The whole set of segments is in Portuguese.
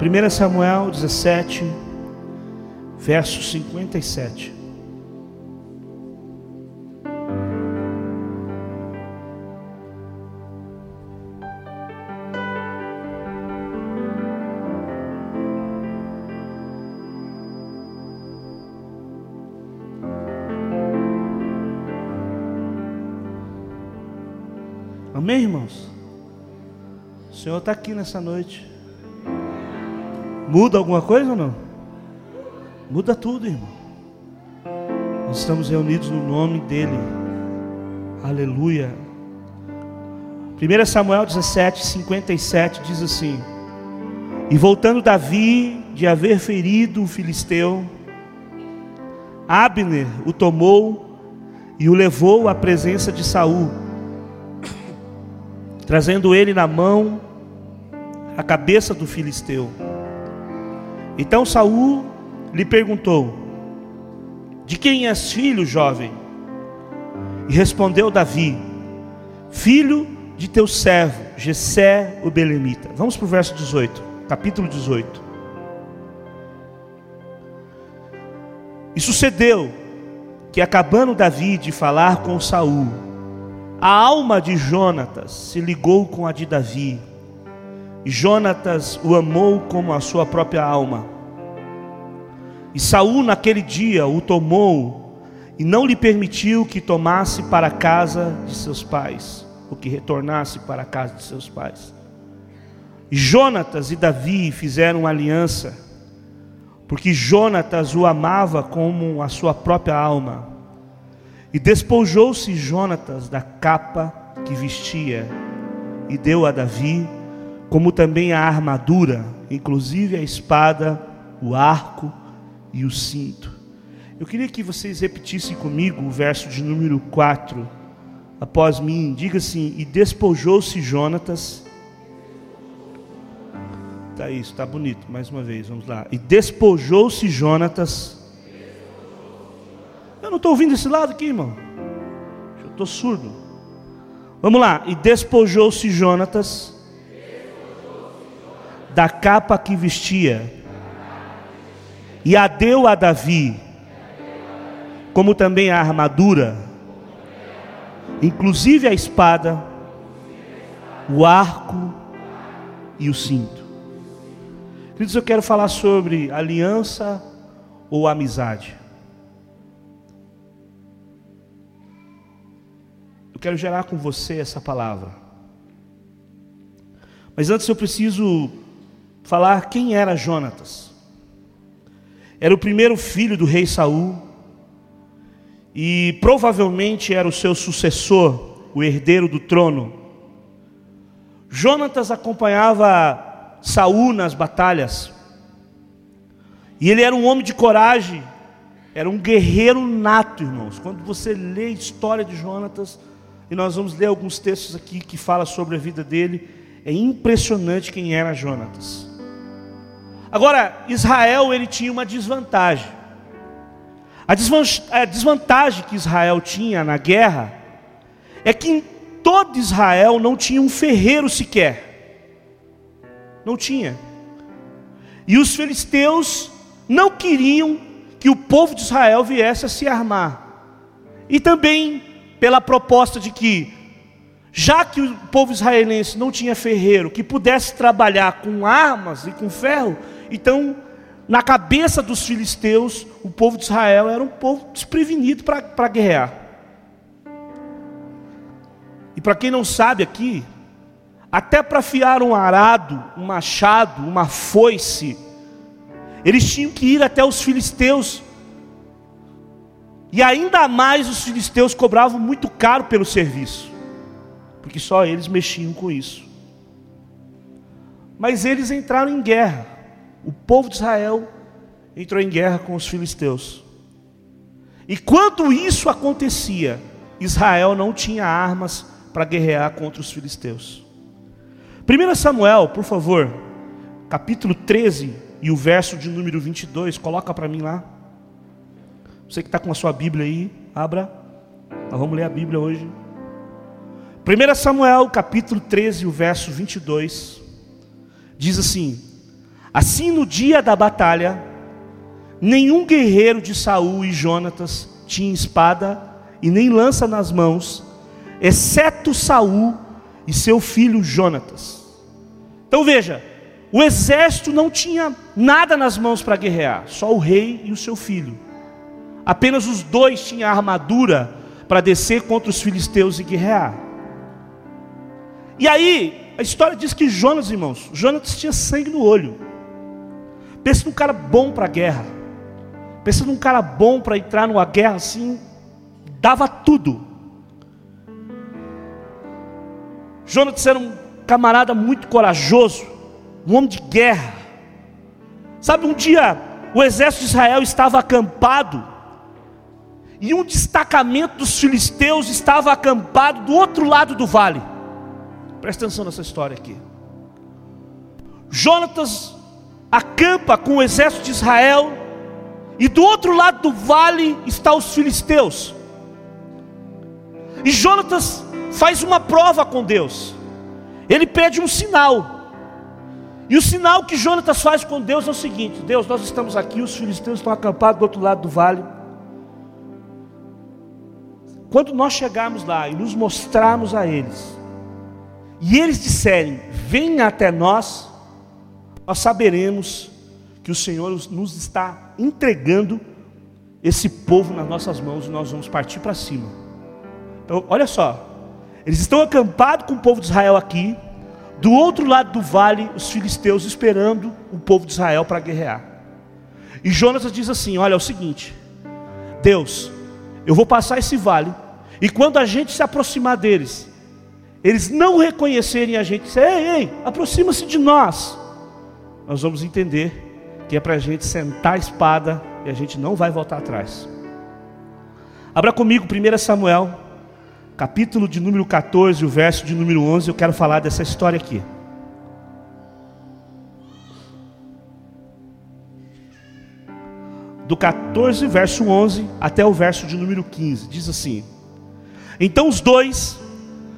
1 Samuel 17, verso 57. Amém, irmãos? O Senhor está aqui nessa noite. Muda alguma coisa ou não? Muda tudo, irmão. Estamos reunidos no nome dEle. Aleluia. 1 Samuel 17, 57 diz assim: E voltando Davi de haver ferido o filisteu, Abner o tomou e o levou à presença de Saul trazendo ele na mão a cabeça do filisteu. Então Saul lhe perguntou: De quem és filho, jovem? E respondeu Davi: Filho de teu servo, Jessé o belemita. Vamos para o verso 18, capítulo 18. E sucedeu que acabando Davi de falar com Saul, a alma de Jonatas se ligou com a de Davi. Jonatas o amou como a sua própria alma. E Saul naquele dia o tomou e não lhe permitiu que tomasse para a casa de seus pais, ou que retornasse para a casa de seus pais. Jonatas e Davi fizeram uma aliança, porque Jonatas o amava como a sua própria alma. E despojou-se Jonatas da capa que vestia e deu a Davi, como também a armadura, inclusive a espada, o arco e o cinto. Eu queria que vocês repetissem comigo o verso de número 4, após mim. Diga assim: E despojou-se Jonatas. Tá isso, tá bonito. Mais uma vez, vamos lá. E despojou-se Jonatas eu não estou ouvindo esse lado aqui, irmão. Eu estou surdo. Vamos lá. E despojou-se Jonatas da capa que vestia e a deu a Davi, como também a armadura, inclusive a espada, o arco e o cinto. Queridos, eu quero falar sobre aliança ou amizade. quero gerar com você essa palavra. Mas antes eu preciso falar quem era Jonatas. Era o primeiro filho do rei Saul e provavelmente era o seu sucessor, o herdeiro do trono. Jonatas acompanhava Saul nas batalhas. E ele era um homem de coragem, era um guerreiro nato, irmãos. Quando você lê a história de Jonatas, e nós vamos ler alguns textos aqui que falam sobre a vida dele. É impressionante quem era Jonatas. Agora, Israel ele tinha uma desvantagem. A desvantagem que Israel tinha na guerra é que em todo Israel não tinha um ferreiro sequer. Não tinha. E os filisteus não queriam que o povo de Israel viesse a se armar. E também pela proposta de que, já que o povo israelense não tinha ferreiro que pudesse trabalhar com armas e com ferro, então, na cabeça dos filisteus, o povo de Israel era um povo desprevenido para guerrear. E para quem não sabe aqui, até para afiar um arado, um machado, uma foice, eles tinham que ir até os filisteus e ainda mais os filisteus cobravam muito caro pelo serviço, porque só eles mexiam com isso. Mas eles entraram em guerra. O povo de Israel entrou em guerra com os filisteus. E quando isso acontecia, Israel não tinha armas para guerrear contra os filisteus. 1 Samuel, por favor, capítulo 13 e o verso de número 22, coloca para mim lá. Você que está com a sua Bíblia aí, abra. Nós vamos ler a Bíblia hoje. 1 Samuel, capítulo 13, o verso 22, diz assim: Assim, no dia da batalha, nenhum guerreiro de Saul e Jonatas tinha espada e nem lança nas mãos, exceto Saul e seu filho Jonatas. Então veja, o exército não tinha nada nas mãos para guerrear, só o rei e o seu filho. Apenas os dois tinham armadura para descer contra os filisteus e guerrear. E aí, a história diz que Jonas, irmãos, Jonas tinha sangue no olho. Pensa num cara bom para a guerra. Pensa num cara bom para entrar numa guerra assim, dava tudo. Jonas era um camarada muito corajoso, um homem de guerra. Sabe, um dia o exército de Israel estava acampado, e um destacamento dos filisteus estava acampado do outro lado do vale. Presta atenção nessa história aqui. Jonatas acampa com o exército de Israel, e do outro lado do vale estão os filisteus. E Jonatas faz uma prova com Deus. Ele pede um sinal. E o sinal que Jonatas faz com Deus é o seguinte: Deus, nós estamos aqui, os filisteus estão acampados do outro lado do vale. Quando nós chegarmos lá e nos mostrarmos a eles, e eles disserem: Venha até nós, nós saberemos que o Senhor nos está entregando esse povo nas nossas mãos e nós vamos partir para cima. Então, olha só, eles estão acampados com o povo de Israel aqui, do outro lado do vale, os filisteus esperando o povo de Israel para guerrear. E Jonas diz assim: Olha, é o seguinte, Deus, eu vou passar esse vale, e quando a gente se aproximar deles, eles não reconhecerem a gente, ei, ei, aproxima-se de nós, nós vamos entender que é para a gente sentar a espada e a gente não vai voltar atrás. Abra comigo 1 Samuel, capítulo de número 14, o verso de número 11, eu quero falar dessa história aqui. Do 14, verso 11, até o verso de número 15, diz assim: Então os dois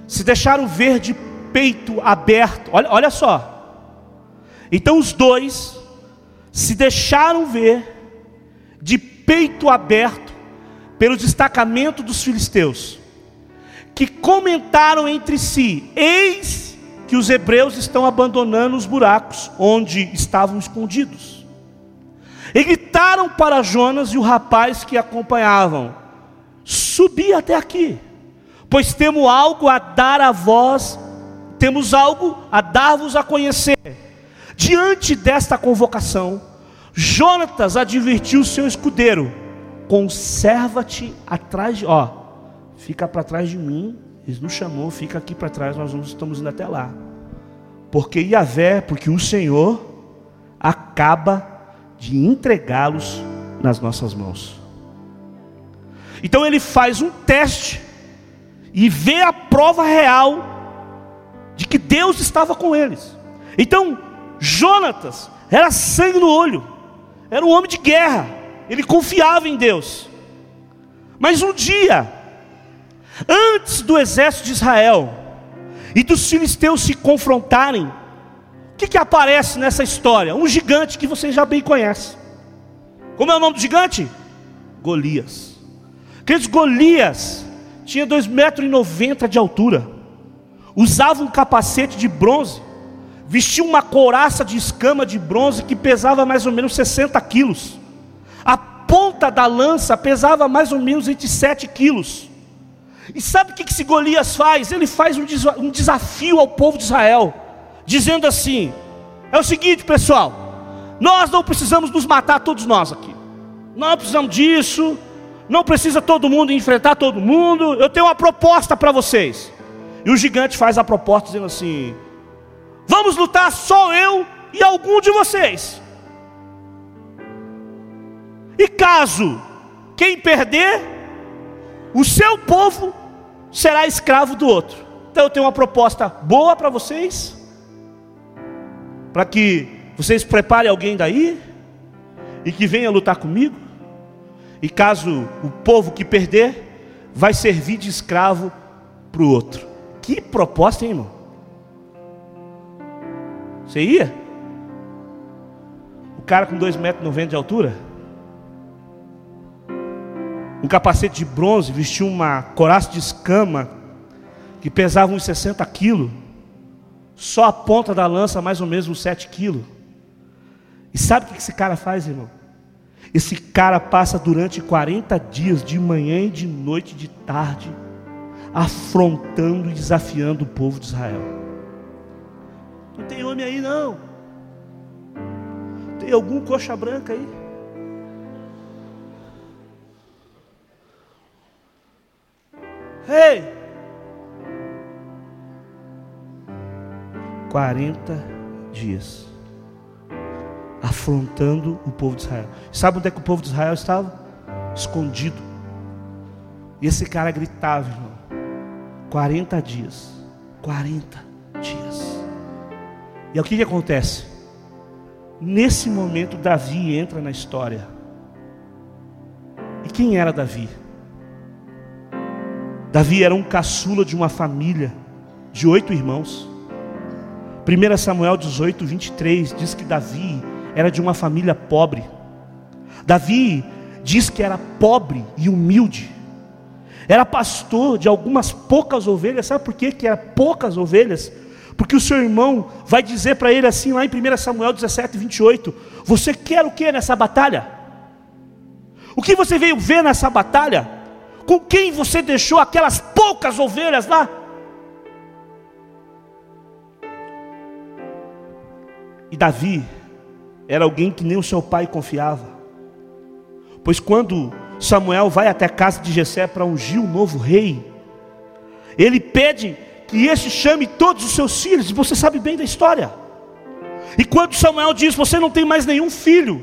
se deixaram ver de peito aberto. Olha, olha só. Então os dois se deixaram ver de peito aberto pelo destacamento dos filisteus, que comentaram entre si: Eis que os hebreus estão abandonando os buracos onde estavam escondidos. E gritaram para Jonas e o rapaz que acompanhavam: Subi até aqui pois temos algo a dar a vós, temos algo a dar-vos a conhecer. Diante desta convocação, Jonatas advertiu o seu escudeiro: conserva-te atrás de, ó, fica para trás de mim. Ele nos chamou, fica aqui para trás, nós estamos indo até lá. Porque Yahvé, porque o Senhor acaba de entregá-los nas nossas mãos. Então ele faz um teste e ver a prova real de que Deus estava com eles. Então, Jonatas era sangue no olho, era um homem de guerra, ele confiava em Deus. Mas um dia, antes do exército de Israel e dos filisteus se confrontarem, o que, que aparece nessa história? Um gigante que vocês já bem conhecem. Como é o nome do gigante? Golias. Aqueles Golias tinha 2,90 metros de altura, usava um capacete de bronze, vestia uma couraça de escama de bronze que pesava mais ou menos 60 quilos. A ponta da lança pesava mais ou menos entre 7 quilos. E sabe o que esse Golias faz? Ele faz um desafio ao povo de Israel, dizendo assim: é o seguinte, pessoal, nós não precisamos nos matar todos nós aqui, não precisamos disso, não precisa todo mundo enfrentar todo mundo. Eu tenho uma proposta para vocês. E o gigante faz a proposta dizendo assim: Vamos lutar só eu e algum de vocês. E caso quem perder, o seu povo será escravo do outro. Então eu tenho uma proposta boa para vocês, para que vocês preparem alguém daí e que venha lutar comigo. E caso o povo que perder, vai servir de escravo para o outro. Que proposta, hein, irmão? Você ia? cara com 2,90 metros de altura, um capacete de bronze, vestia uma coraça de escama que pesava uns 60 quilos, só a ponta da lança mais ou menos uns 7 quilos. E sabe o que esse cara faz, irmão? Esse cara passa durante 40 dias, de manhã e de noite, de tarde, afrontando e desafiando o povo de Israel. Não tem homem aí não. Tem algum coxa branca aí? Ei! 40 dias afrontando o povo de Israel. Sabe onde é que o povo de Israel estava? Escondido. E esse cara gritava, irmão. 40 dias. 40 dias. E o que, que acontece? Nesse momento, Davi entra na história. E quem era Davi? Davi era um caçula de uma família de oito irmãos. 1 Samuel 18, 23 diz que Davi era de uma família pobre. Davi diz que era pobre e humilde. Era pastor de algumas poucas ovelhas. Sabe por quê que era poucas ovelhas? Porque o seu irmão vai dizer para ele assim, lá em 1 Samuel 17, 28, Você quer o que nessa batalha? O que você veio ver nessa batalha? Com quem você deixou aquelas poucas ovelhas lá? E Davi era alguém que nem o seu pai confiava. Pois quando Samuel vai até a casa de Jessé para ungir o novo rei, ele pede que este chame todos os seus filhos, você sabe bem da história. E quando Samuel diz: Você não tem mais nenhum filho,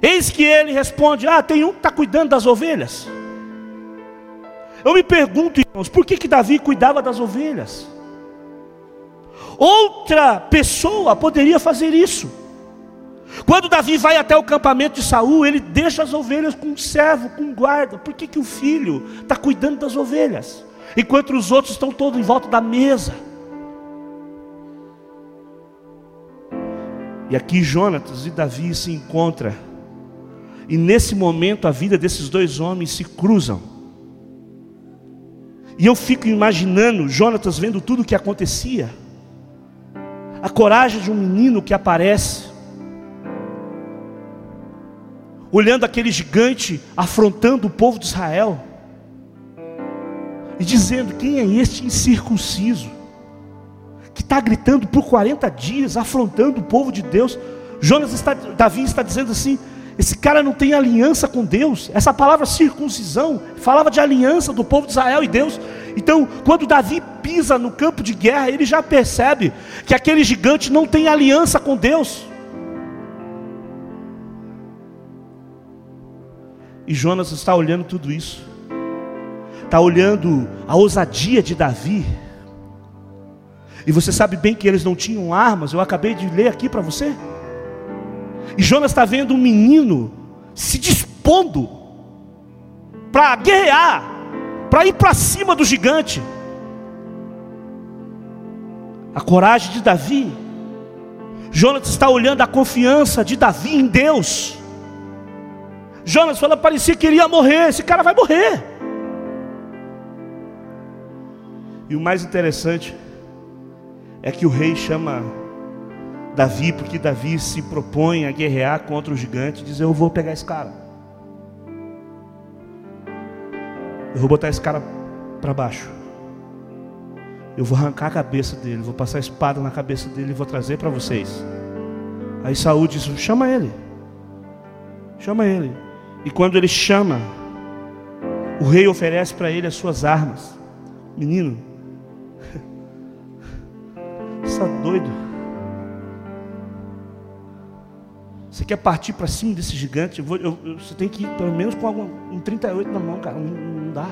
eis que ele responde: Ah, tem um que está cuidando das ovelhas. Eu me pergunto, irmãos, por que, que Davi cuidava das ovelhas? Outra pessoa poderia fazer isso. Quando Davi vai até o campamento de Saul, ele deixa as ovelhas com um servo, com um guarda. Por que, que o filho está cuidando das ovelhas? Enquanto os outros estão todos em volta da mesa. E aqui Jonatas e Davi se encontram. E nesse momento a vida desses dois homens se cruzam. E eu fico imaginando Jonatas vendo tudo o que acontecia. A coragem de um menino que aparece olhando aquele gigante afrontando o povo de Israel e dizendo: Quem é este incircunciso que está gritando por 40 dias, afrontando o povo de Deus? Jonas está, Davi está dizendo assim: esse cara não tem aliança com Deus. Essa palavra circuncisão falava de aliança do povo de Israel e Deus. Então, quando Davi pisa no campo de guerra, ele já percebe que aquele gigante não tem aliança com Deus. E Jonas está olhando tudo isso, está olhando a ousadia de Davi. E você sabe bem que eles não tinham armas, eu acabei de ler aqui para você. E Jonas está vendo um menino se dispondo para guerrear, para ir para cima do gigante. A coragem de Davi. Jonas está olhando a confiança de Davi em Deus. Jonas falou, parecia que ele ia morrer, esse cara vai morrer. E o mais interessante é que o rei chama Davi, porque Davi se propõe a guerrear contra o gigante, e diz: Eu vou pegar esse cara, eu vou botar esse cara para baixo, eu vou arrancar a cabeça dele, vou passar a espada na cabeça dele e vou trazer para vocês. Aí Saúl diz: Chama ele, chama ele. E quando ele chama, o rei oferece para ele as suas armas. Menino, está doido? Você quer partir para cima desse gigante? Eu vou, eu, você tem que ir pelo menos com algum, um 38 na mão, cara. Não, não dá.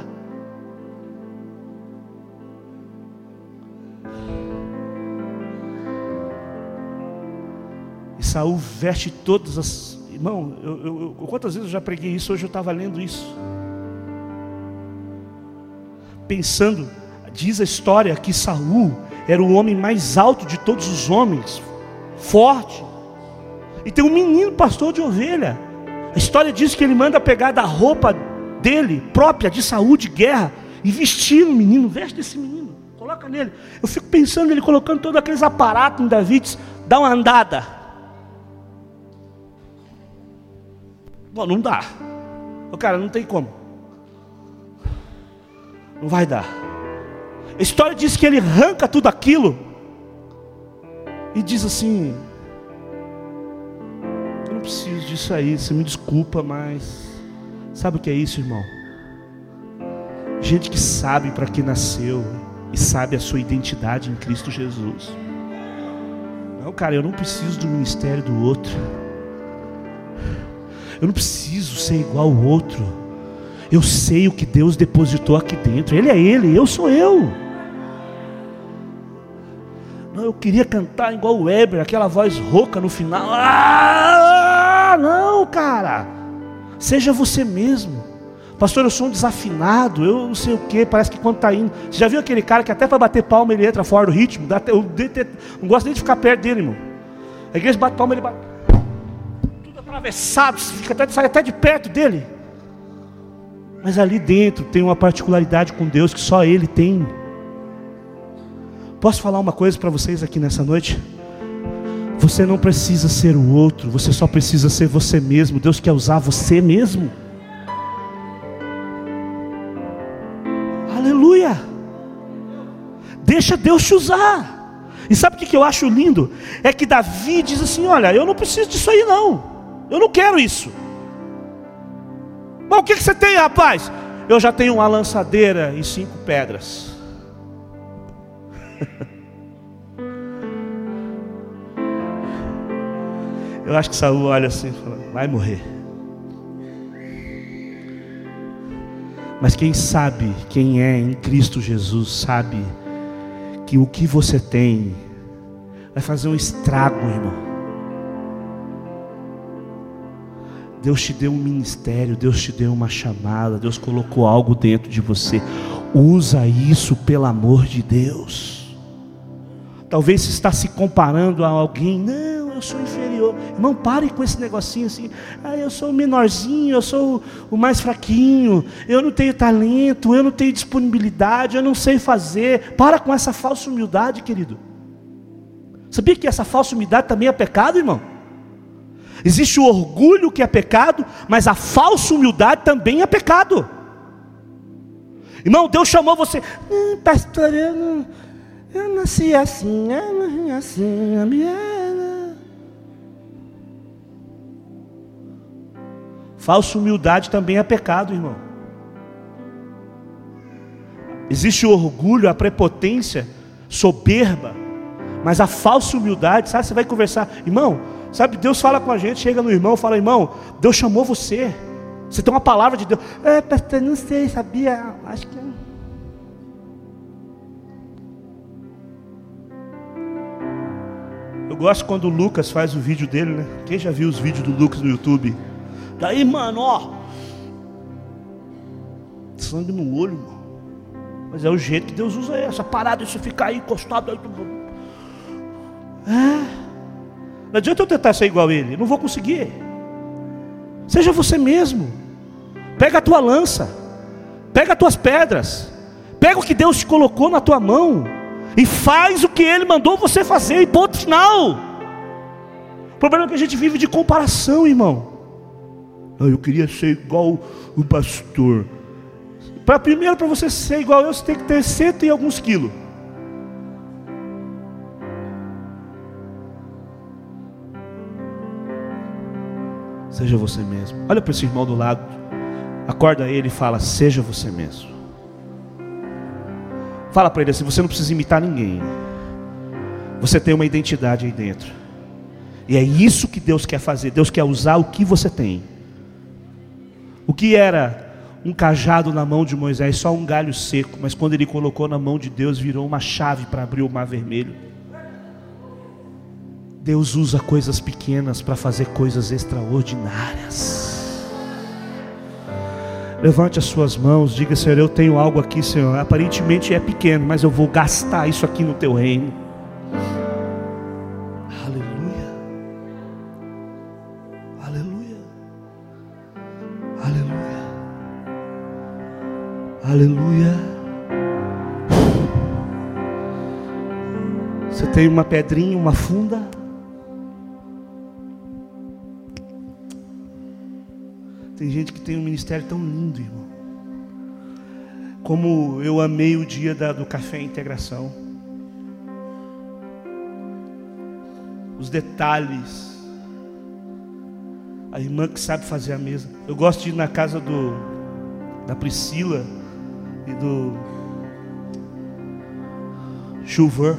E Saul veste todas as Irmão, eu, quantas vezes eu já preguei isso, hoje eu estava lendo isso. Pensando, diz a história que Saul era o homem mais alto de todos os homens, forte. E tem um menino pastor de ovelha. A história diz que ele manda pegar da roupa dele, própria, de saúde, guerra, e vestir o menino, veste esse menino, coloca nele. Eu fico pensando ele colocando todos aqueles aparatos em Davi, dá uma andada. Bom, não dá. O cara não tem como. Não vai dar. A história diz que ele arranca tudo aquilo e diz assim: Eu não preciso disso aí, você me desculpa, mas sabe o que é isso, irmão? Gente que sabe para que nasceu e sabe a sua identidade em Cristo Jesus. Não, cara, eu não preciso do ministério do outro. Eu não preciso ser igual ao outro. Eu sei o que Deus depositou aqui dentro. Ele é Ele, eu sou eu. Não, eu queria cantar igual o Weber, aquela voz rouca no final. Ah, não, cara. Seja você mesmo. Pastor, eu sou um desafinado, eu não sei o que, parece que quando está indo. Você já viu aquele cara que até para bater palma ele entra fora do ritmo? Eu não gosto nem de ficar perto dele, irmão. A igreja bate palma, ele bate. Tudo atravessado, fica até, sai até de perto dele. Mas ali dentro tem uma particularidade com Deus que só Ele tem. Posso falar uma coisa para vocês aqui nessa noite? Você não precisa ser o outro, você só precisa ser você mesmo. Deus quer usar você mesmo. Aleluia! Deixa Deus te usar. E sabe o que eu acho lindo? É que Davi diz assim: Olha, eu não preciso disso aí, não. Eu não quero isso. O que você tem, rapaz? Eu já tenho uma lançadeira e cinco pedras. Eu acho que Saul olha assim e fala, vai morrer. Mas quem sabe, quem é em Cristo Jesus, sabe que o que você tem vai fazer um estrago, irmão. Deus te deu um ministério, Deus te deu uma chamada, Deus colocou algo dentro de você. Usa isso pelo amor de Deus. Talvez você está se comparando a alguém. Não, eu sou inferior. Irmão, pare com esse negocinho assim. Ah, eu sou o menorzinho, eu sou o mais fraquinho. Eu não tenho talento, eu não tenho disponibilidade, eu não sei fazer. Para com essa falsa humildade, querido. Sabia que essa falsa humildade também é pecado, irmão? Existe o orgulho que é pecado, mas a falsa humildade também é pecado. Irmão, Deus chamou você. Hum, pastor, eu não eu nasci assim, eu nasci assim, minha. Falsa humildade também é pecado, irmão. Existe o orgulho, a prepotência, soberba, mas a falsa humildade, sabe? Você vai conversar, irmão, sabe? Deus fala com a gente, chega no irmão, fala, irmão, Deus chamou você. Você tem uma palavra de Deus. É, pastor, não sei, sabia? Acho que Eu gosto quando o Lucas faz o vídeo dele, né? Quem já viu os vídeos do Lucas no YouTube? Daí, mano, ó. Sangue no olho, mano. Mas é o jeito que Deus usa essa parada, isso ficar aí encostado aí. É. Não adianta eu tentar ser igual a ele, não vou conseguir. Seja você mesmo. Pega a tua lança. Pega as tuas pedras. Pega o que Deus te colocou na tua mão e faz o que ele mandou você fazer, e ponto final. O problema é que a gente vive de comparação, irmão. Ah, eu queria ser igual o pastor. Para primeiro, para você ser igual eu, você tem que ter cento e alguns quilos. Seja você mesmo. Olha para esse irmão do lado. Acorda ele e fala: Seja você mesmo. Fala para ele assim: você não precisa imitar ninguém. Você tem uma identidade aí dentro. E é isso que Deus quer fazer. Deus quer usar o que você tem. O que era um cajado na mão de Moisés, só um galho seco, mas quando ele colocou na mão de Deus, virou uma chave para abrir o mar vermelho. Deus usa coisas pequenas para fazer coisas extraordinárias. Levante as suas mãos, diga, Senhor, eu tenho algo aqui, Senhor. Aparentemente é pequeno, mas eu vou gastar isso aqui no teu reino. Aleluia. Aleluia. Aleluia. Aleluia. Você tem uma pedrinha, uma funda? Tem gente que tem um ministério tão lindo, irmão. Como eu amei o dia da, do café integração. Os detalhes. A irmã que sabe fazer a mesa. Eu gosto de ir na casa do da Priscila e do Chuver.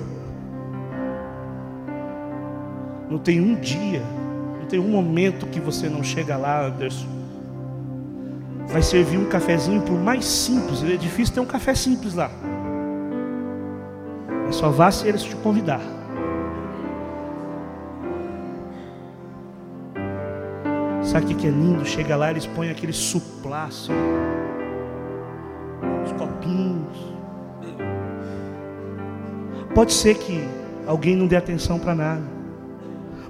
Não tem um dia, não tem um momento que você não chega lá, Anderson. Vai servir um cafezinho por mais simples. É difícil ter um café simples lá. Mas só vá se eles te convidar. Sabe o que é lindo? Chega lá, eles põem aquele suplá assim, os copinhos. Pode ser que alguém não dê atenção para nada,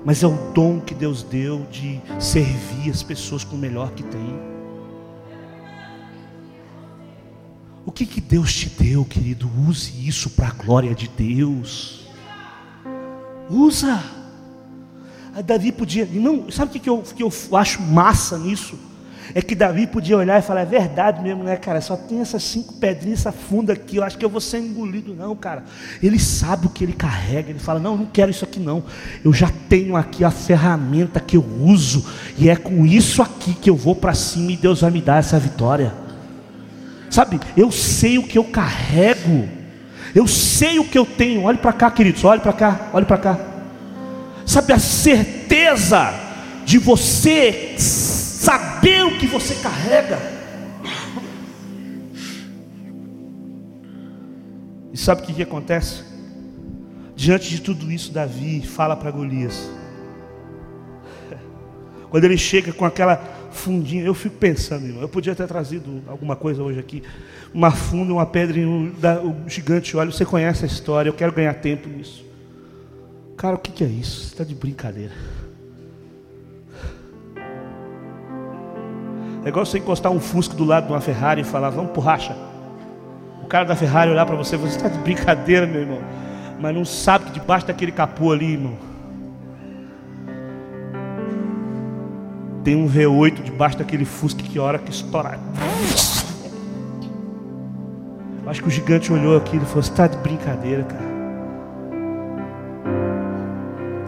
mas é o dom que Deus deu de servir as pessoas com o melhor que tem. Que, que Deus te deu, querido? Use isso para a glória de Deus. Usa. A Davi podia, não, sabe o que, que, eu, que eu acho massa nisso? É que Davi podia olhar e falar, é verdade mesmo, né, cara? Só tem essas cinco pedrinhas, essa funda aqui, eu acho que eu vou ser engolido, não, cara. Ele sabe o que ele carrega, ele fala, não, não quero isso aqui não. Eu já tenho aqui a ferramenta que eu uso, e é com isso aqui que eu vou para cima e Deus vai me dar essa vitória. Sabe, eu sei o que eu carrego, eu sei o que eu tenho. Olhe para cá, queridos, olhe para cá, olhe para cá. Sabe a certeza de você saber o que você carrega? E sabe o que, que acontece? Diante de tudo isso, Davi fala para Golias. Quando ele chega com aquela fundinha, eu fico pensando, irmão, eu podia ter trazido alguma coisa hoje aqui, uma funda, uma pedra, um, o gigante olha, você conhece a história, eu quero ganhar tempo nisso. Cara, o que, que é isso? Você está de brincadeira. É igual você encostar um Fusca do lado de uma Ferrari e falar, vamos por racha. O cara da Ferrari olhar para você, você está de brincadeira, meu irmão. Mas não sabe que debaixo daquele capô ali, irmão, tem um V8 debaixo daquele Fusca que hora que estourar. Acho que o gigante olhou aquilo e falou: Você está de brincadeira, cara.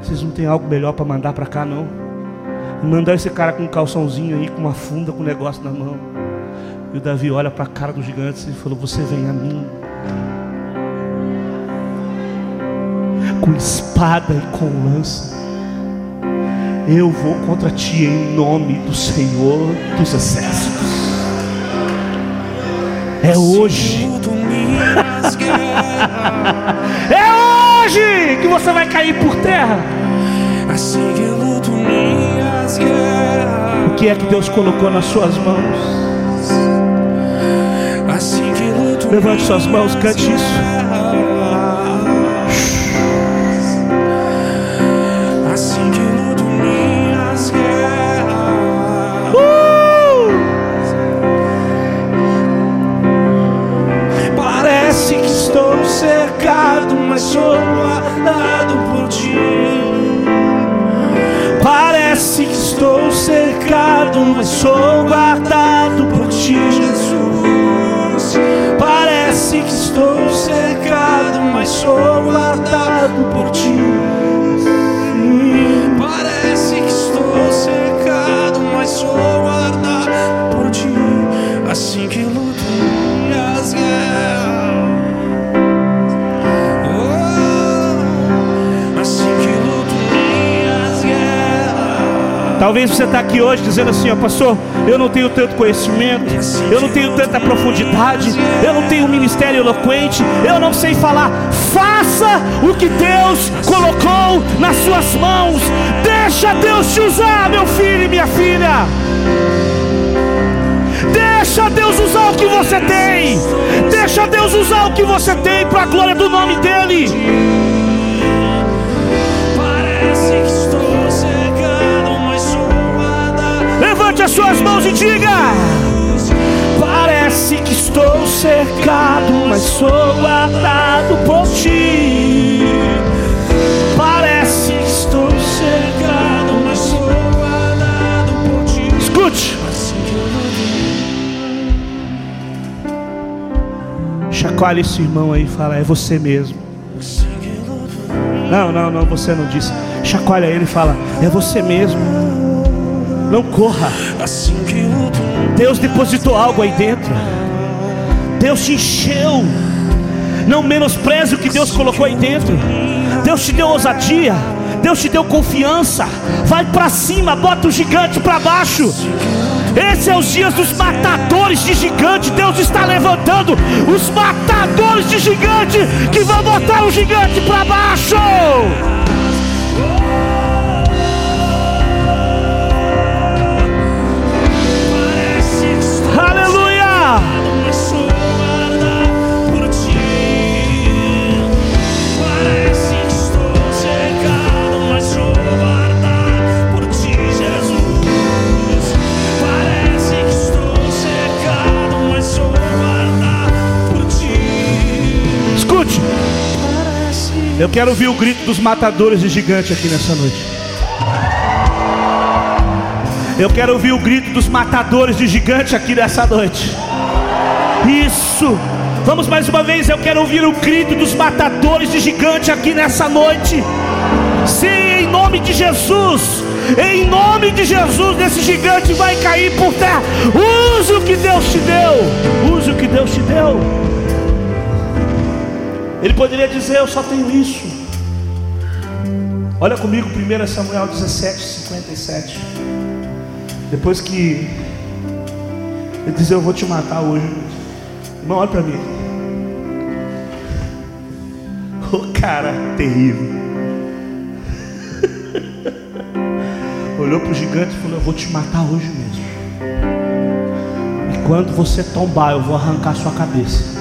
Vocês não tem algo melhor para mandar para cá, não? Mandar esse cara com um calçãozinho aí, com uma funda, com um negócio na mão. E o Davi olha para a cara do gigante e falou: Você vem a mim. Com espada e com lança. Eu vou contra ti em nome do Senhor dos Exércitos. É hoje. é hoje que você vai cair por terra. O que é que Deus colocou nas suas mãos? Levante suas mãos, cante isso. Cercado, mas sou guardado por ti. Parece que estou cercado, mas sou guardado por ti, Jesus. Parece que estou cercado, mas sou guardado por ti. Talvez você está aqui hoje dizendo assim, ó, pastor, eu não tenho tanto conhecimento, eu não tenho tanta profundidade, eu não tenho um ministério eloquente, eu não sei falar. Faça o que Deus colocou nas suas mãos. Deixa Deus te usar, meu filho e minha filha. Deixa Deus usar o que você tem. Deixa Deus usar o que você tem para a glória do nome dEle. Parece que estou Levante as suas mãos e diga: Parece que estou cercado, mas sou guardado por ti. Parece que estou cercado, mas sou guardado por ti. Escute. Chacoalhe esse irmão aí e fala: É você mesmo. Não, não, não, você não disse. Chacoalha ele e fala: É você mesmo. Não corra. Deus depositou algo aí dentro. Deus te encheu. Não menospreze o que Deus colocou aí dentro. Deus te deu ousadia. Deus te deu confiança. Vai para cima, bota o gigante para baixo. Esses são é os dias dos matadores de gigante. Deus está levantando os matadores de gigante que vão botar o gigante para baixo. Eu quero ouvir o grito dos matadores de gigante aqui nessa noite. Eu quero ouvir o grito dos matadores de gigante aqui nessa noite. Isso. Vamos mais uma vez. Eu quero ouvir o grito dos matadores de gigante aqui nessa noite. Sim, em nome de Jesus. Em nome de Jesus, esse gigante vai cair por terra. Use o que Deus te deu. Use o que Deus te deu. Ele poderia dizer: Eu só tenho isso. Olha comigo, 1 Samuel 17, 57. Depois que ele diz: Eu vou te matar hoje. Irmão, olha para mim. O cara terrível. Olhou para o gigante e falou: Eu vou te matar hoje mesmo. E quando você tombar, eu vou arrancar sua cabeça.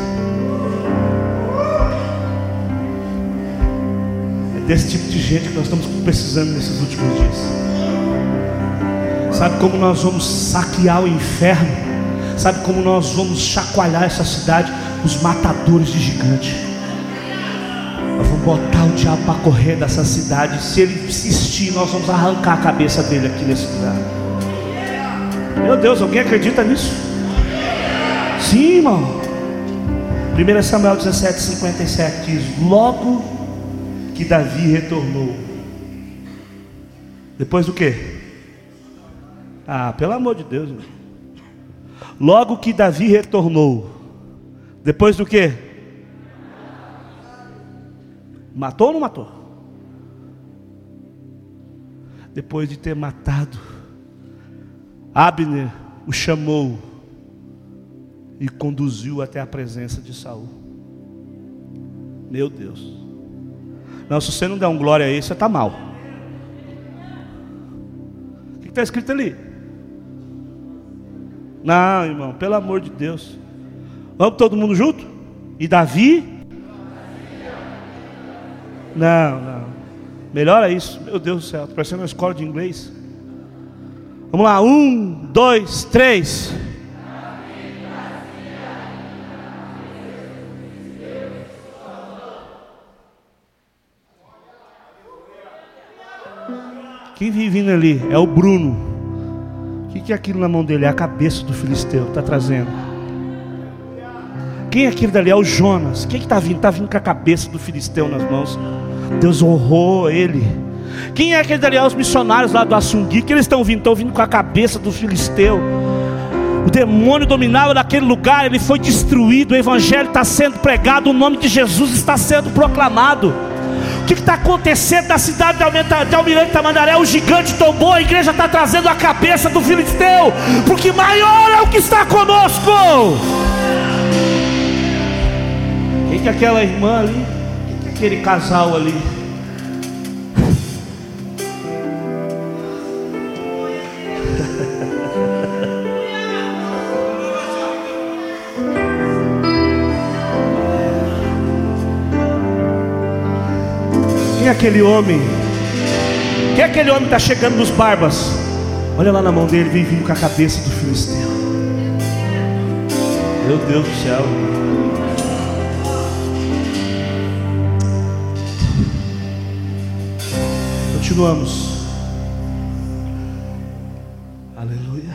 Desse tipo de gente que nós estamos precisando nesses últimos dias. Sabe como nós vamos saquear o inferno? Sabe como nós vamos chacoalhar essa cidade? Os matadores de gigante. Nós vamos botar o diabo para correr dessa cidade. Se ele insistir, nós vamos arrancar a cabeça dele aqui nesse lugar. Meu Deus, alguém acredita nisso? Sim, irmão. 1 Samuel 17, 57 diz: Logo que Davi retornou. Depois do que? Ah, pelo amor de Deus. Logo que Davi retornou. Depois do que? Matou ou não matou? Depois de ter matado, Abner o chamou e conduziu até a presença de Saul. Meu Deus. Não, se você não der um glória aí, você está mal. O que está escrito ali? Não, irmão, pelo amor de Deus. Vamos todo mundo junto? E Davi? Não, não. Melhora isso. Meu Deus do céu, está parecendo uma escola de inglês. Vamos lá, um, dois, três. Quem vem vindo ali é o Bruno. O que, é aquilo na mão dele? É a cabeça do filisteu, está trazendo. Quem é aquele dali? É o Jonas. Quem é que está vindo? Está vindo com a cabeça do filisteu nas mãos. Deus honrou ele. Quem é aquele dali? É os missionários lá do Assungui. Que eles estão vindo? Estão vindo com a cabeça do filisteu. O demônio dominava naquele lugar, ele foi destruído. O evangelho está sendo pregado, o nome de Jesus está sendo proclamado. O que está acontecendo na cidade de Almirante Tamandaré? O gigante tombou, a igreja está trazendo a cabeça do filisteu, porque maior é o que está conosco. Quem que é aquela irmã ali? Quem que é aquele casal ali? Aquele homem? Quem é aquele homem que está chegando nos barbas? Olha lá na mão dele, vem vindo com a cabeça do filisteu. Meu Deus do céu. Continuamos. Aleluia.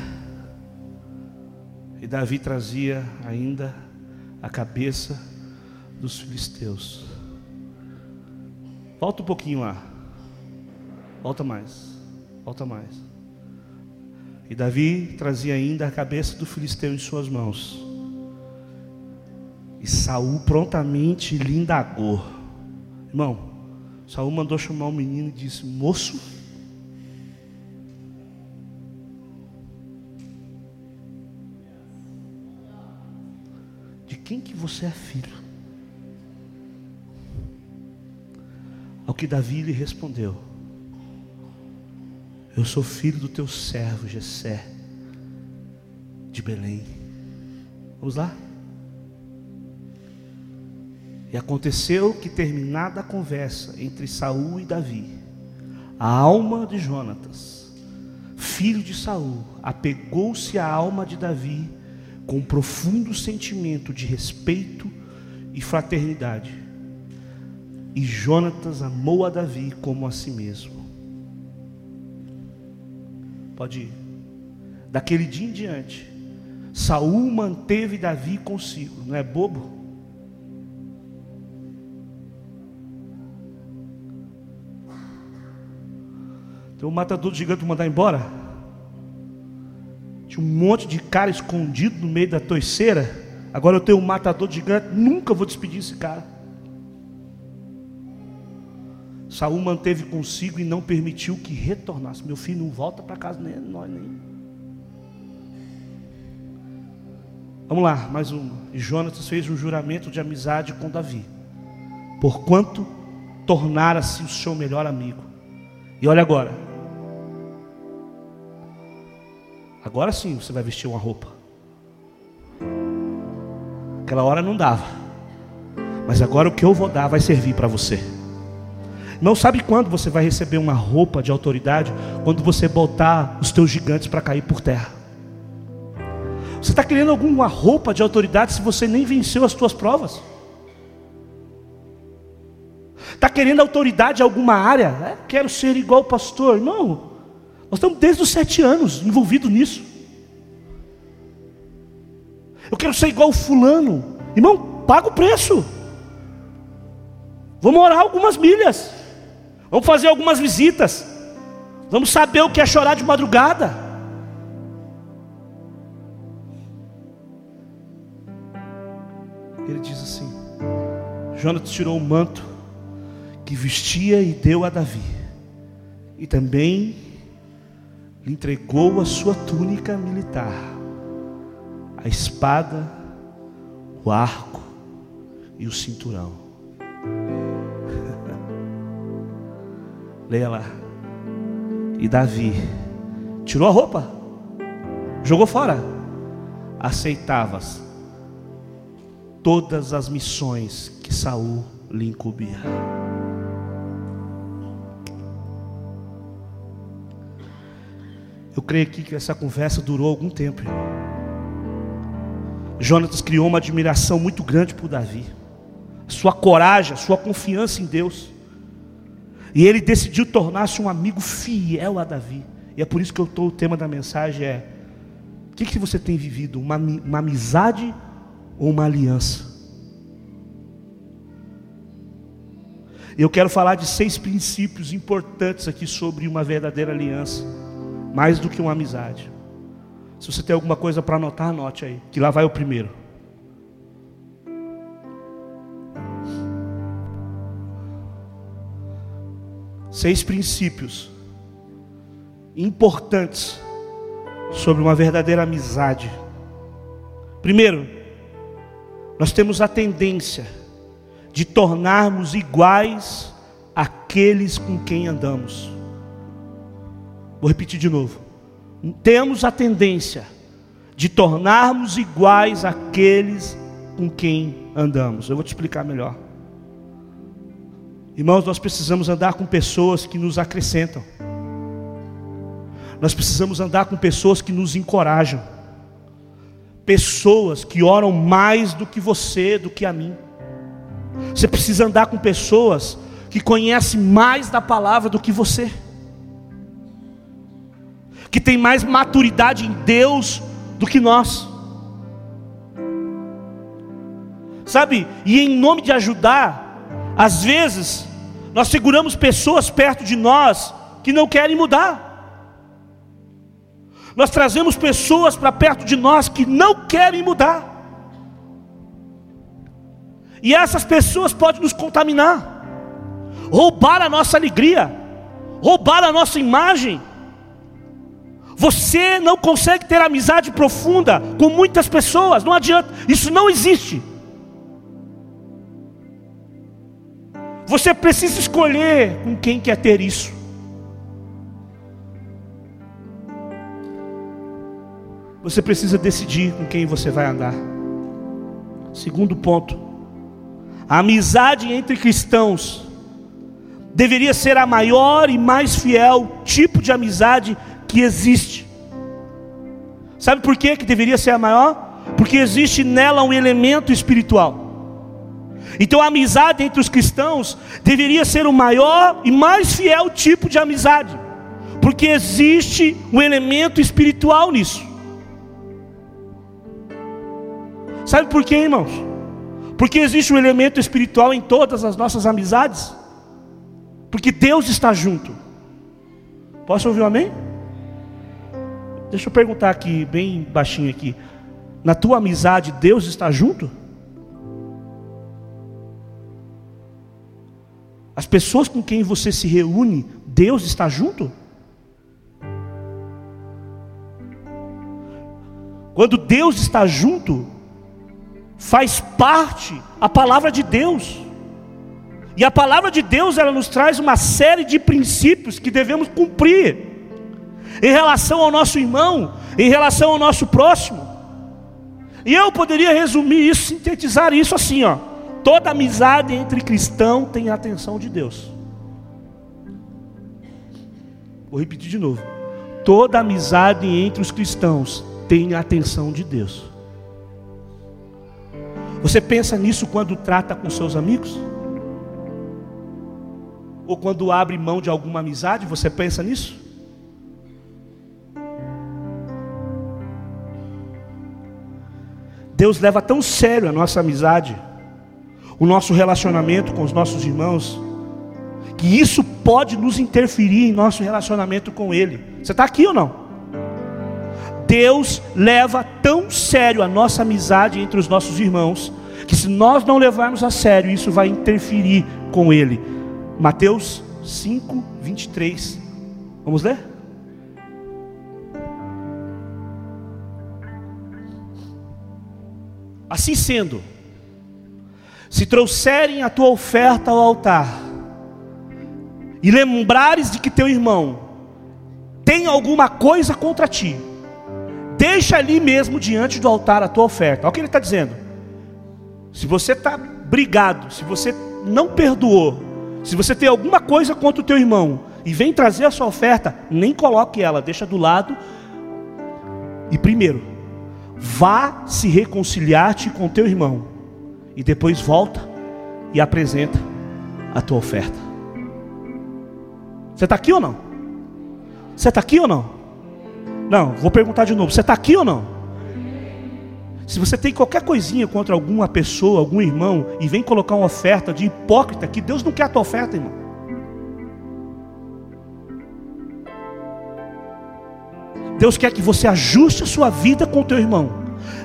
E Davi trazia ainda a cabeça dos filisteus. Volta um pouquinho lá. Volta mais. Volta mais. E Davi trazia ainda a cabeça do filisteu em suas mãos. E Saul prontamente lhe indagou. Irmão, Saul mandou chamar o menino e disse: Moço, de quem que você é filho? Ao que Davi lhe respondeu: Eu sou filho do teu servo Jessé de Belém. Vamos lá? E aconteceu que terminada a conversa entre Saul e Davi, a alma de Jonatas, filho de Saul, apegou-se à alma de Davi com um profundo sentimento de respeito e fraternidade. E Jonatas amou a Davi como a si mesmo. Pode ir. Daquele dia em diante, Saul manteve Davi consigo. Não é bobo? Tem um matador de gigante mandar embora. Tinha um monte de cara escondido no meio da toiceira. Agora eu tenho um matador de gigante, nunca vou despedir esse cara. Saul manteve consigo e não permitiu que retornasse. Meu filho não volta para casa nem nós nem. Vamos lá, mais uma. E Jonatas fez um juramento de amizade com Davi, porquanto tornara-se o seu melhor amigo. E olha agora, Agora sim você vai vestir uma roupa. Aquela hora não dava. Mas agora o que eu vou dar vai servir para você. Não sabe quando você vai receber uma roupa de autoridade? Quando você botar os teus gigantes para cair por terra. Você está querendo alguma roupa de autoridade se você nem venceu as tuas provas? Está querendo autoridade em alguma área? É, quero ser igual o pastor. Irmão, nós estamos desde os sete anos envolvidos nisso. Eu quero ser igual o fulano. Irmão, paga o preço. Vamos orar algumas milhas. Vamos fazer algumas visitas. Vamos saber o que é chorar de madrugada. Ele diz assim: Jonas tirou o manto que vestia e deu a Davi. E também lhe entregou a sua túnica militar, a espada, o arco e o cinturão. Leia lá. E Davi tirou a roupa, jogou fora. Aceitavas todas as missões que Saul lhe incumbia. Eu creio aqui que essa conversa durou algum tempo. Jonatas criou uma admiração muito grande por Davi, sua coragem, sua confiança em Deus. E ele decidiu tornar-se um amigo fiel a Davi. E é por isso que eu estou, o tema da mensagem é: o que, que você tem vivido? Uma, uma amizade ou uma aliança? Eu quero falar de seis princípios importantes aqui sobre uma verdadeira aliança mais do que uma amizade. Se você tem alguma coisa para anotar, anote aí, que lá vai o primeiro. Seis princípios importantes sobre uma verdadeira amizade. Primeiro, nós temos a tendência de tornarmos iguais aqueles com quem andamos. Vou repetir de novo. Temos a tendência de tornarmos iguais àqueles com quem andamos. Eu vou te explicar melhor. Irmãos, nós precisamos andar com pessoas que nos acrescentam. Nós precisamos andar com pessoas que nos encorajam. pessoas que oram mais do que você, do que a mim. Você precisa andar com pessoas que conhecem mais da palavra do que você, que tem mais maturidade em Deus do que nós. Sabe? E em nome de ajudar, às vezes nós seguramos pessoas perto de nós que não querem mudar. Nós trazemos pessoas para perto de nós que não querem mudar. E essas pessoas podem nos contaminar, roubar a nossa alegria, roubar a nossa imagem. Você não consegue ter amizade profunda com muitas pessoas, não adianta, isso não existe. Você precisa escolher com quem quer ter isso. Você precisa decidir com quem você vai andar. Segundo ponto, a amizade entre cristãos deveria ser a maior e mais fiel tipo de amizade que existe. Sabe por quê que deveria ser a maior? Porque existe nela um elemento espiritual. Então a amizade entre os cristãos deveria ser o maior e mais fiel tipo de amizade, porque existe um elemento espiritual nisso. Sabe por quê, irmãos? Porque existe um elemento espiritual em todas as nossas amizades. Porque Deus está junto. Posso ouvir um amém? Deixa eu perguntar aqui, bem baixinho aqui. Na tua amizade, Deus está junto? As pessoas com quem você se reúne, Deus está junto? Quando Deus está junto, faz parte a palavra de Deus. E a palavra de Deus, ela nos traz uma série de princípios que devemos cumprir em relação ao nosso irmão, em relação ao nosso próximo. E eu poderia resumir isso, sintetizar isso assim, ó. Toda amizade entre cristão tem a atenção de Deus. Vou repetir de novo. Toda amizade entre os cristãos tem a atenção de Deus. Você pensa nisso quando trata com seus amigos? Ou quando abre mão de alguma amizade, você pensa nisso? Deus leva tão sério a nossa amizade, o nosso relacionamento com os nossos irmãos, que isso pode nos interferir em nosso relacionamento com Ele. Você está aqui ou não? Deus leva tão sério a nossa amizade entre os nossos irmãos, que se nós não levarmos a sério, isso vai interferir com Ele. Mateus 5, 23. Vamos ler? Assim sendo, se trouxerem a tua oferta ao altar, e lembrares de que teu irmão tem alguma coisa contra ti, deixa ali mesmo diante do altar a tua oferta. Olha o que ele está dizendo. Se você está brigado, se você não perdoou, se você tem alguma coisa contra o teu irmão e vem trazer a sua oferta, nem coloque ela, deixa do lado. E primeiro, vá se reconciliar-te com teu irmão e depois volta e apresenta a tua oferta. Você está aqui ou não? Você está aqui ou não? Não, vou perguntar de novo: você está aqui ou não? Se você tem qualquer coisinha contra alguma pessoa, algum irmão, e vem colocar uma oferta de hipócrita, que Deus não quer a tua oferta, irmão. Deus quer que você ajuste a sua vida com o teu irmão.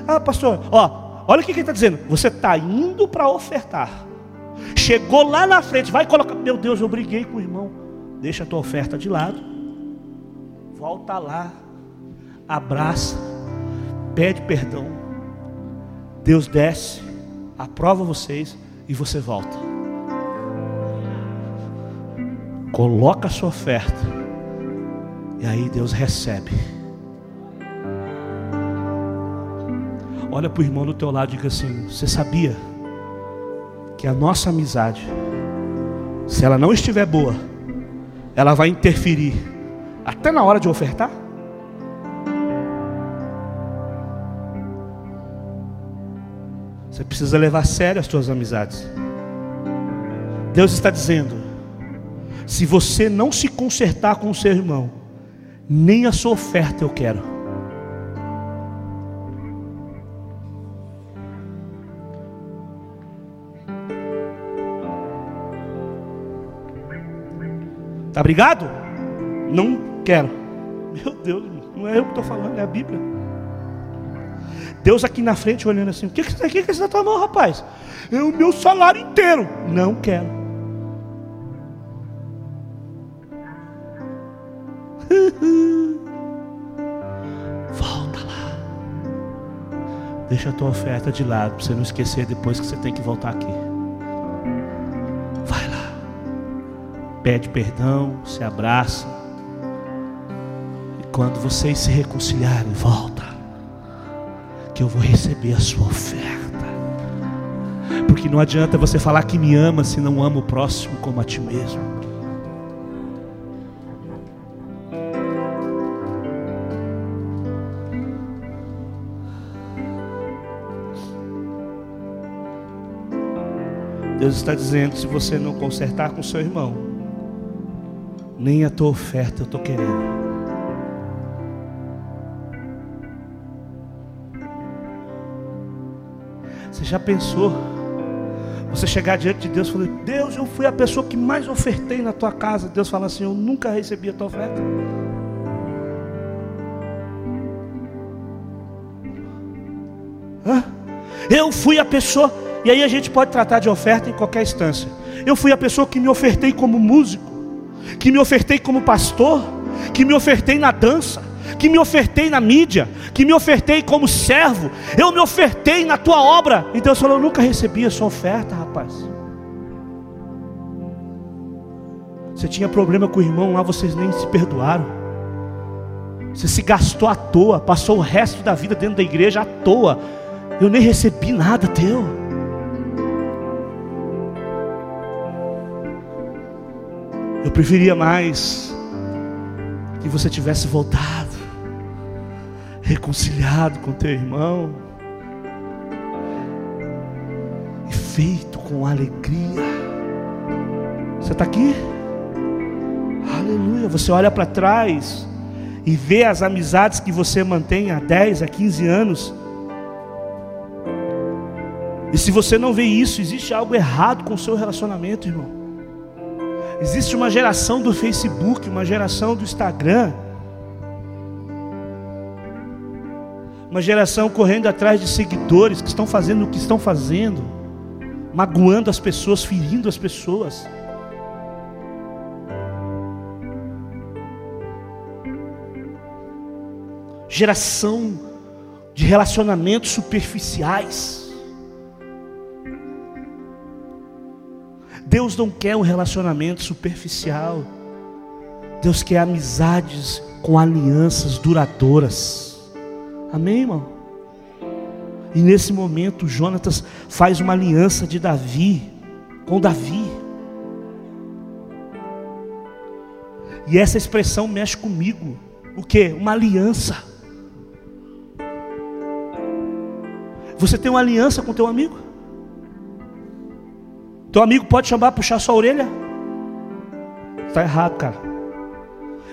Ah, pastor, ó, olha o que ele está dizendo. Você está indo para ofertar. Chegou lá na frente, vai colocar. Meu Deus, eu briguei com o irmão. Deixa a tua oferta de lado. Volta lá abraça, pede perdão. Deus desce, aprova vocês e você volta. Coloca a sua oferta. E aí Deus recebe. Olha para o irmão do teu lado e diga assim: Você sabia que a nossa amizade, se ela não estiver boa, ela vai interferir até na hora de ofertar? Você precisa levar a sério as suas amizades. Deus está dizendo: se você não se consertar com o seu irmão, nem a sua oferta eu quero. Tá obrigado? Não quero. Meu Deus, não é eu que estou falando, é a Bíblia. Deus aqui na frente olhando assim: o que, que você está na tua mão, rapaz? É o meu salário inteiro. Não quero. Volta lá. Deixa a tua oferta de lado, para você não esquecer depois que você tem que voltar aqui. Pede perdão, se abraça. E quando vocês se reconciliarem, volta. Que eu vou receber a sua oferta. Porque não adianta você falar que me ama se não ama o próximo como a ti mesmo. Deus está dizendo: se você não consertar com seu irmão, nem a tua oferta eu estou querendo. Você já pensou? Você chegar diante de Deus e falar: Deus, eu fui a pessoa que mais ofertei na tua casa. Deus fala assim: Eu nunca recebi a tua oferta. Eu fui a pessoa, e aí a gente pode tratar de oferta em qualquer instância. Eu fui a pessoa que me ofertei como músico que me ofertei como pastor, que me ofertei na dança, que me ofertei na mídia, que me ofertei como servo, eu me ofertei na tua obra. E Deus falou: Eu nunca recebi a sua oferta, rapaz. Você tinha problema com o irmão lá, vocês nem se perdoaram. Você se gastou à toa, passou o resto da vida dentro da igreja à toa. Eu nem recebi nada teu. Eu preferia mais que você tivesse voltado, reconciliado com teu irmão e feito com alegria. Você está aqui? Aleluia. Você olha para trás e vê as amizades que você mantém há 10, a 15 anos. E se você não vê isso, existe algo errado com o seu relacionamento, irmão. Existe uma geração do Facebook, uma geração do Instagram, uma geração correndo atrás de seguidores que estão fazendo o que estão fazendo, magoando as pessoas, ferindo as pessoas. Geração de relacionamentos superficiais. Deus não quer um relacionamento superficial. Deus quer amizades com alianças duradouras. Amém, irmão? E nesse momento, Jonatas faz uma aliança de Davi com Davi. E essa expressão mexe comigo. O que? Uma aliança. Você tem uma aliança com teu amigo? Teu amigo pode chamar, puxar sua orelha? Está errado, cara.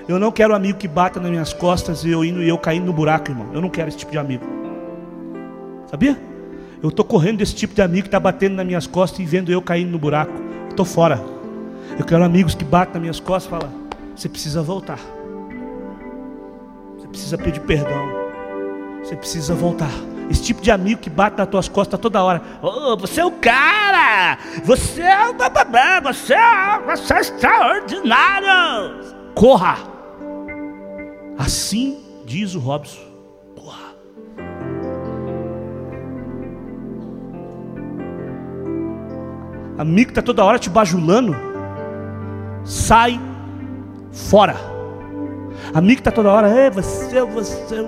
Eu não quero um amigo que bata nas minhas costas e eu indo e eu caindo no buraco, irmão. Eu não quero esse tipo de amigo. Sabia? Eu estou correndo desse tipo de amigo que está batendo nas minhas costas e vendo eu caindo no buraco. Estou fora. Eu quero amigos que batem nas minhas costas e falam: você precisa voltar. Você precisa pedir perdão. Você precisa voltar. Esse tipo de amigo que bate nas tuas costas toda hora. Oh, você é o cara! Você é o bababá! Você é, você é extraordinário! Corra! Assim diz o Robson. Corra! Amigo que está toda hora te bajulando. Sai fora. Amigo que está toda hora, é, você, você,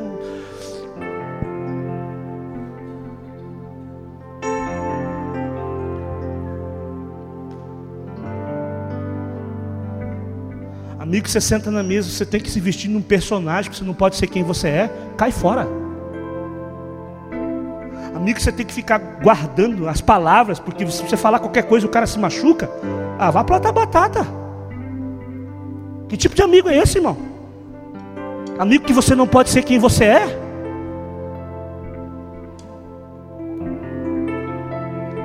Amigo, você senta na mesa, você tem que se vestir num personagem, que você não pode ser quem você é, cai fora. Amigo, você tem que ficar guardando as palavras, porque se você falar qualquer coisa o cara se machuca. Ah, vá plantar batata. Que tipo de amigo é esse, irmão? Amigo que você não pode ser quem você é?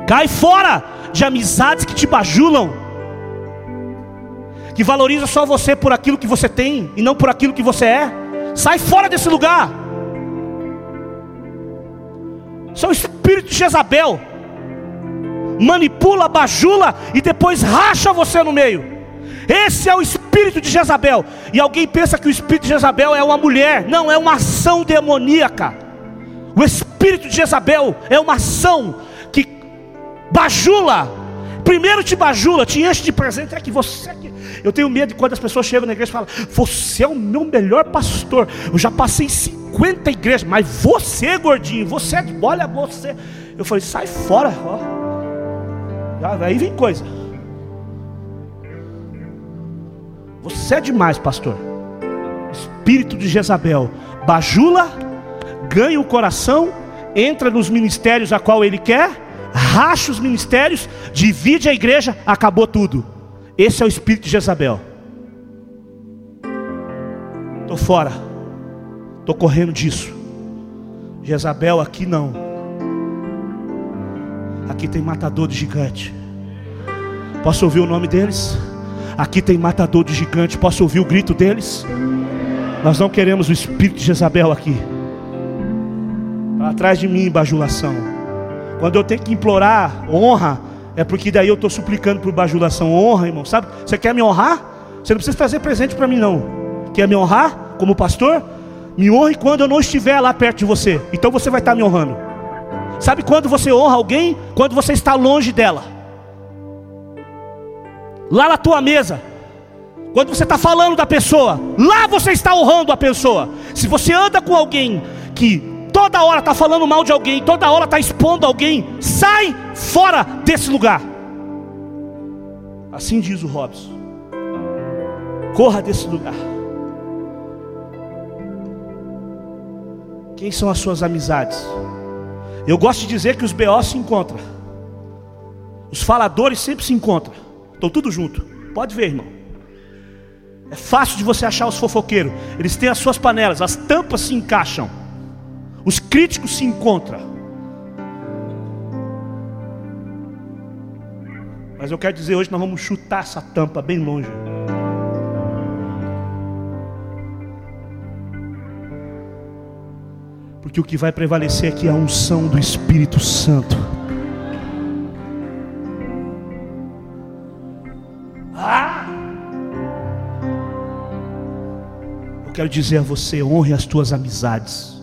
Cai fora de amizades que te bajulam, que valoriza só você por aquilo que você tem e não por aquilo que você é. Sai fora desse lugar. São espírito de Jezabel. Manipula, bajula e depois racha você no meio. Esse é o espírito de Jezabel. E alguém pensa que o espírito de Jezabel é uma mulher. Não, é uma ação demoníaca. O espírito de Jezabel é uma ação bajula. Primeiro te bajula, te enche de presente. É que você. Eu tenho medo quando as pessoas chegam na igreja e falam: Você é o meu melhor pastor. Eu já passei 50 igrejas, mas você, gordinho, você é. Olha você. Eu falei: Sai fora. Ó. Aí vem coisa. Você é demais, pastor. Espírito de Jezabel bajula, ganha o coração, entra nos ministérios a qual ele quer racha os ministérios, divide a igreja, acabou tudo. Esse é o espírito de Jezabel. Estou fora, estou correndo disso. Jezabel aqui não. Aqui tem matador de gigante. Posso ouvir o nome deles? Aqui tem matador de gigante. Posso ouvir o grito deles? Nós não queremos o espírito de Jezabel aqui. Para trás de mim, bajulação. Quando eu tenho que implorar honra, é porque daí eu estou suplicando por bajulação. Honra, irmão. Sabe? Você quer me honrar? Você não precisa trazer presente para mim, não. Quer me honrar como pastor? Me honre quando eu não estiver lá perto de você. Então você vai estar me honrando. Sabe quando você honra alguém? Quando você está longe dela. Lá na tua mesa. Quando você está falando da pessoa, lá você está honrando a pessoa. Se você anda com alguém que toda hora está falando mal de alguém, toda hora está expondo alguém, sai fora desse lugar. Assim diz o Robson. Corra desse lugar. Quem são as suas amizades? Eu gosto de dizer que os BO se encontram. Os faladores sempre se encontram. Estão tudo junto. Pode ver, irmão. É fácil de você achar os fofoqueiros. Eles têm as suas panelas, as tampas se encaixam. Os críticos se encontram. Mas eu quero dizer hoje nós vamos chutar essa tampa bem longe. Porque o que vai prevalecer aqui é a unção do Espírito Santo. Ah! Eu quero dizer a você: honre as tuas amizades.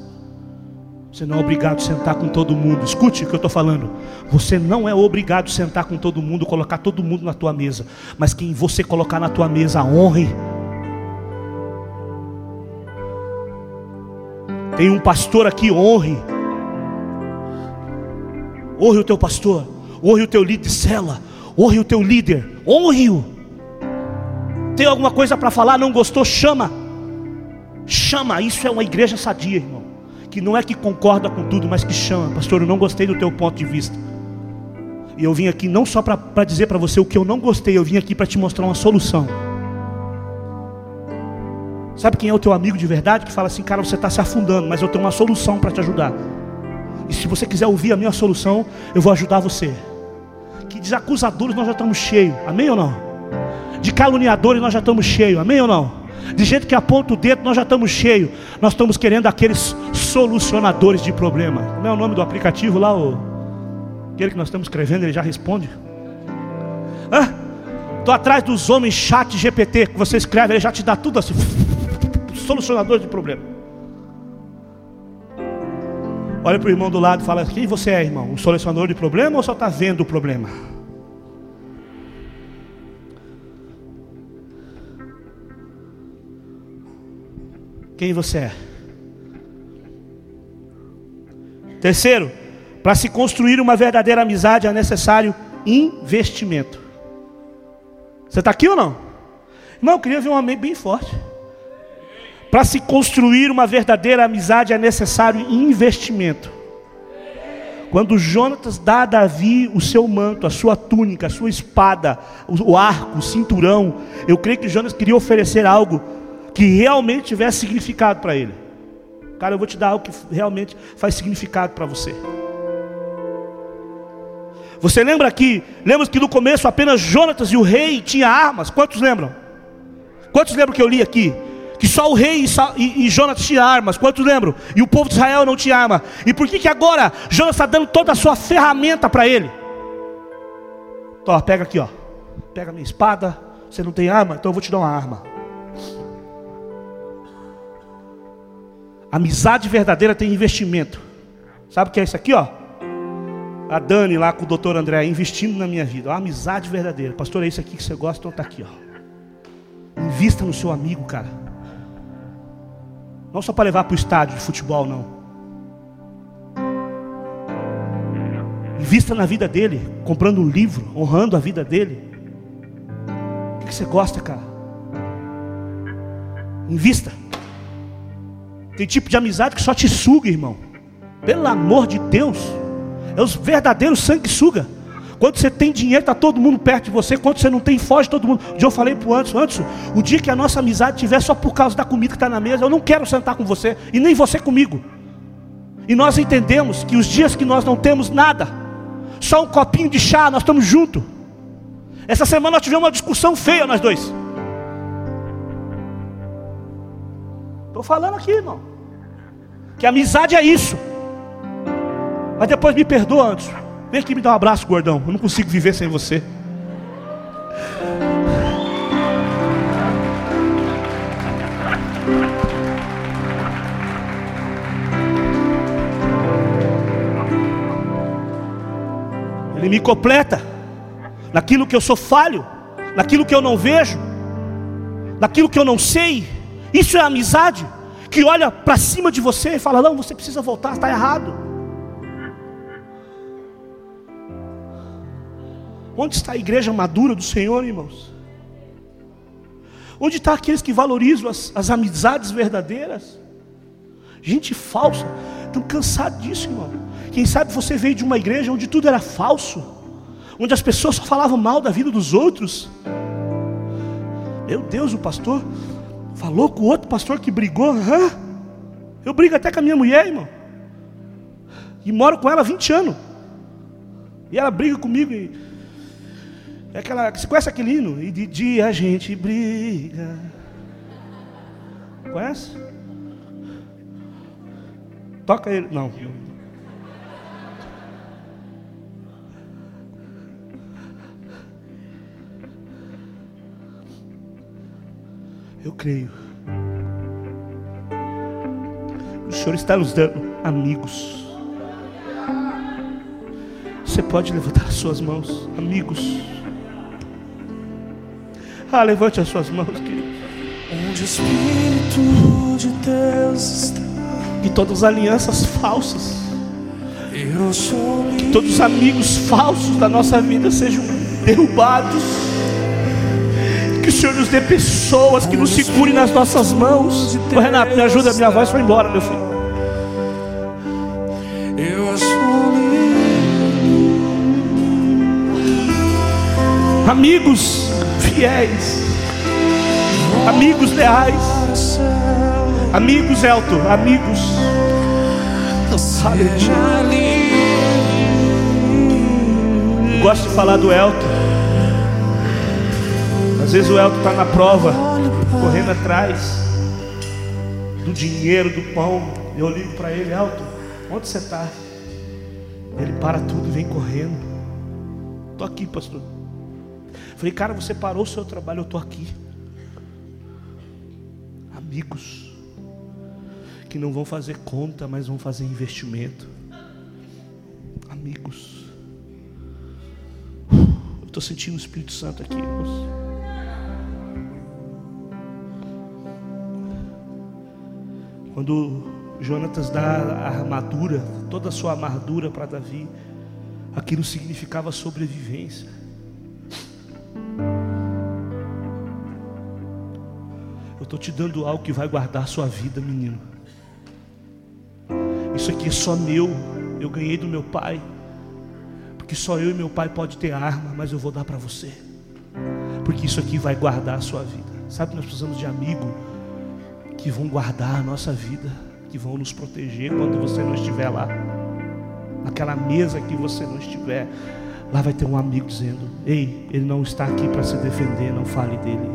Você não é obrigado a sentar com todo mundo. Escute o que eu estou falando. Você não é obrigado a sentar com todo mundo, colocar todo mundo na tua mesa. Mas quem você colocar na tua mesa, honre. Tem um pastor aqui, honre. Honre o teu pastor. Honre o teu líder de cela. Honre o teu líder. Honre-o. Tem alguma coisa para falar? Não gostou? Chama. Chama. Isso é uma igreja sadia, irmão que não é que concorda com tudo, mas que chama, pastor, eu não gostei do teu ponto de vista. E eu vim aqui não só para dizer para você o que eu não gostei, eu vim aqui para te mostrar uma solução. Sabe quem é o teu amigo de verdade que fala assim, cara, você está se afundando, mas eu tenho uma solução para te ajudar. E se você quiser ouvir a minha solução, eu vou ajudar você. Que desacusadores nós já estamos cheios, amém ou não? De caluniadores nós já estamos cheios, amém ou não? De gente que aponta o dedo, nós já estamos cheios. Nós estamos querendo aqueles solucionadores de problema. Como é o nome do aplicativo lá? O... Aquele que nós estamos escrevendo, ele já responde. Estou atrás dos homens chat GPT que você escreve, ele já te dá tudo assim. Solucionador de problema. Olha para o irmão do lado e fala: Quem você é, irmão? Um solucionador de problema ou só está vendo o problema? Quem você é. Terceiro, para se construir uma verdadeira amizade é necessário investimento. Você está aqui ou não? Irmão, eu queria ver um amém bem forte. Para se construir uma verdadeira amizade é necessário investimento. Quando Jonatas dá a Davi o seu manto, a sua túnica, a sua espada, o arco, o cinturão, eu creio que Jonas queria oferecer algo que realmente tivesse significado para ele. Cara, eu vou te dar algo que realmente faz significado para você. Você lembra que, lembra que no começo apenas Jonatas e o rei tinham armas? Quantos lembram? Quantos lembram que eu li aqui? Que só o rei e, e, e Jonas tinham armas. Quantos lembram? E o povo de Israel não tinha arma. E por que, que agora Jonas está dando toda a sua ferramenta para ele? Então, ó, pega aqui, ó. Pega minha espada. Você não tem arma? Então eu vou te dar uma arma. Amizade verdadeira tem investimento. Sabe o que é isso aqui, ó? A Dani lá com o doutor André investindo na minha vida. Amizade verdadeira. Pastor, é isso aqui que você gosta, então tá aqui, ó. Invista no seu amigo, cara. Não só para levar para o estádio de futebol, não. Invista na vida dele, comprando um livro, honrando a vida dele. O que você gosta, cara? Invista. Tem tipo de amizade que só te suga, irmão. Pelo amor de Deus. É os verdadeiros sanguessuga. Quando você tem dinheiro, está todo mundo perto de você. Quando você não tem, foge todo mundo. Eu falei para o Anderson, Anderson, o dia que a nossa amizade tiver só por causa da comida que está na mesa, eu não quero sentar com você. E nem você comigo. E nós entendemos que os dias que nós não temos nada, só um copinho de chá, nós estamos juntos. Essa semana nós tivemos uma discussão feia, nós dois. Estou falando aqui, irmão. Que amizade é isso. Mas depois me perdoa antes. Vem aqui me dar um abraço, gordão. Eu não consigo viver sem você. Ele me completa naquilo que eu sou falho, naquilo que eu não vejo, naquilo que eu não sei. Isso é amizade que olha para cima de você e fala: Não, você precisa voltar, está errado. Onde está a igreja madura do Senhor, irmãos? Onde estão tá aqueles que valorizam as, as amizades verdadeiras? Gente falsa, estão cansados disso, irmão. Quem sabe você veio de uma igreja onde tudo era falso, onde as pessoas só falavam mal da vida dos outros. Meu Deus, o pastor falou com o outro pastor que brigou. Hã? Eu brigo até com a minha mulher, irmão. E moro com ela há 20 anos. E ela briga comigo e é aquela, você conhece aquele hino? E de dia a gente briga. Conhece? Toca ele. Não. Eu creio. O Senhor está nos dando amigos. Você pode levantar as suas mãos, amigos. Ah, levante as suas mãos, querido. Onde o Espírito de Deus está. Que todas as alianças falsas, que todos os amigos falsos da nossa vida sejam derrubados. Senhor nos dê pessoas que nos segurem nas nossas mãos. Ô, Renato, me ajuda, minha voz foi embora, meu filho. Amigos fiéis, amigos leais, amigos Elton, amigos. Eu gosto de falar do Elton. Às vezes o Elton está na prova, correndo atrás do dinheiro, do pão. Eu ligo para ele, Elton, onde você está? Ele para tudo e vem correndo. Estou aqui, pastor. Falei, cara, você parou o seu trabalho, eu estou aqui. Amigos que não vão fazer conta, mas vão fazer investimento. Amigos. Eu estou sentindo o Espírito Santo aqui, irmãos. Quando Jonatas dá a armadura, toda a sua armadura para Davi, aquilo significava sobrevivência. estou te dando algo que vai guardar a sua vida, menino. Isso aqui é só meu. eu ganhei do meu pai, porque só eu e meu pai pode ter arma, mas eu vou dar para você, porque isso aqui vai guardar a sua vida. Sabe, nós precisamos de amigos que vão guardar a nossa vida, que vão nos proteger quando você não estiver lá, naquela mesa que você não estiver. Lá vai ter um amigo dizendo: Ei, ele não está aqui para se defender, não fale dele.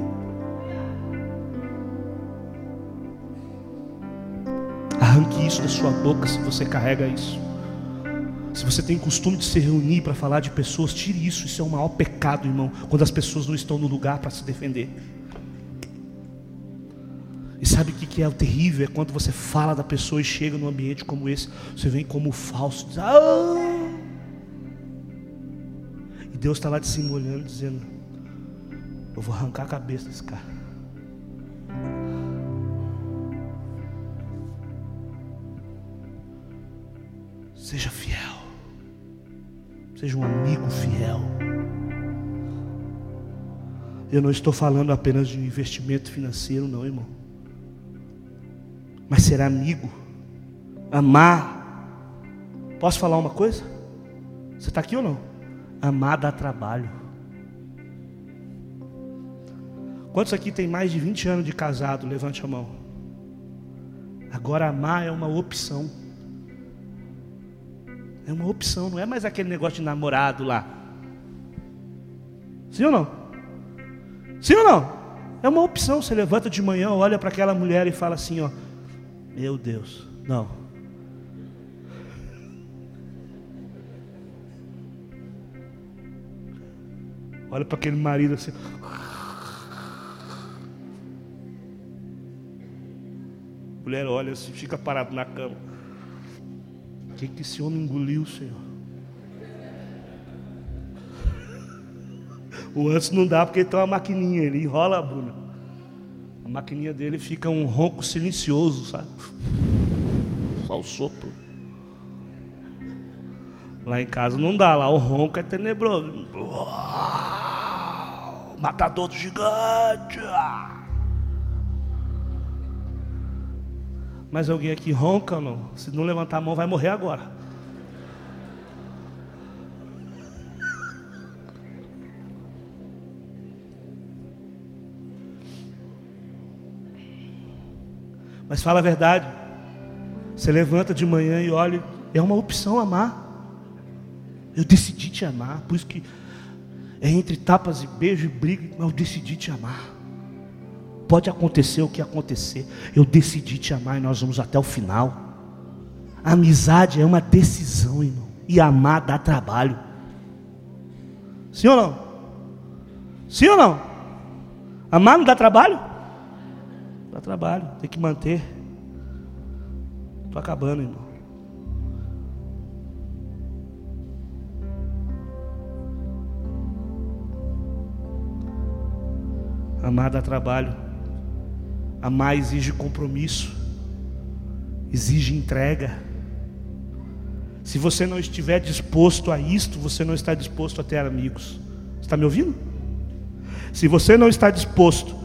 Arranque isso da sua boca se você carrega isso. Se você tem costume de se reunir para falar de pessoas, tire isso. Isso é o maior pecado, irmão, quando as pessoas não estão no lugar para se defender. Sabe o que é o terrível? É quando você fala da pessoa e chega num ambiente como esse, você vem como falso, diz, ah! e Deus está lá de cima olhando, dizendo: Eu vou arrancar a cabeça desse cara. Seja fiel, seja um amigo fiel. Eu não estou falando apenas de investimento financeiro, não, irmão mas ser amigo, amar. Posso falar uma coisa? Você está aqui ou não? Amar dá trabalho. Quantos aqui tem mais de 20 anos de casado? Levante a mão. Agora amar é uma opção. É uma opção, não é mais aquele negócio de namorado lá. Sim ou não? Sim ou não? É uma opção. Você levanta de manhã, olha para aquela mulher e fala assim: ó, meu Deus, não. Olha para aquele marido assim. Mulher olha assim, fica parado na cama. O que, que esse homem engoliu, Senhor? O antes não dá porque tem uma maquininha, ele enrola a bunda maquininha dele fica um ronco silencioso, sabe? Só o sopro. Lá em casa não dá, lá o ronco é tenebroso. Matador do gigante. Mas alguém aqui ronca ou não? Se não levantar a mão, vai morrer agora. Mas fala a verdade. Você levanta de manhã e olha, é uma opção amar. Eu decidi te amar, por isso que é entre tapas e beijo e briga, mas eu decidi te amar. Pode acontecer o que acontecer, eu decidi te amar e nós vamos até o final. A amizade é uma decisão, irmão, e amar dá trabalho. Sim ou não? Sim ou não? Amar não dá trabalho? Dá trabalho, tem que manter. Estou acabando, irmão. Amar dá trabalho. Amar exige compromisso, exige entrega. Se você não estiver disposto a isto, você não está disposto a ter amigos. Está me ouvindo? Se você não está disposto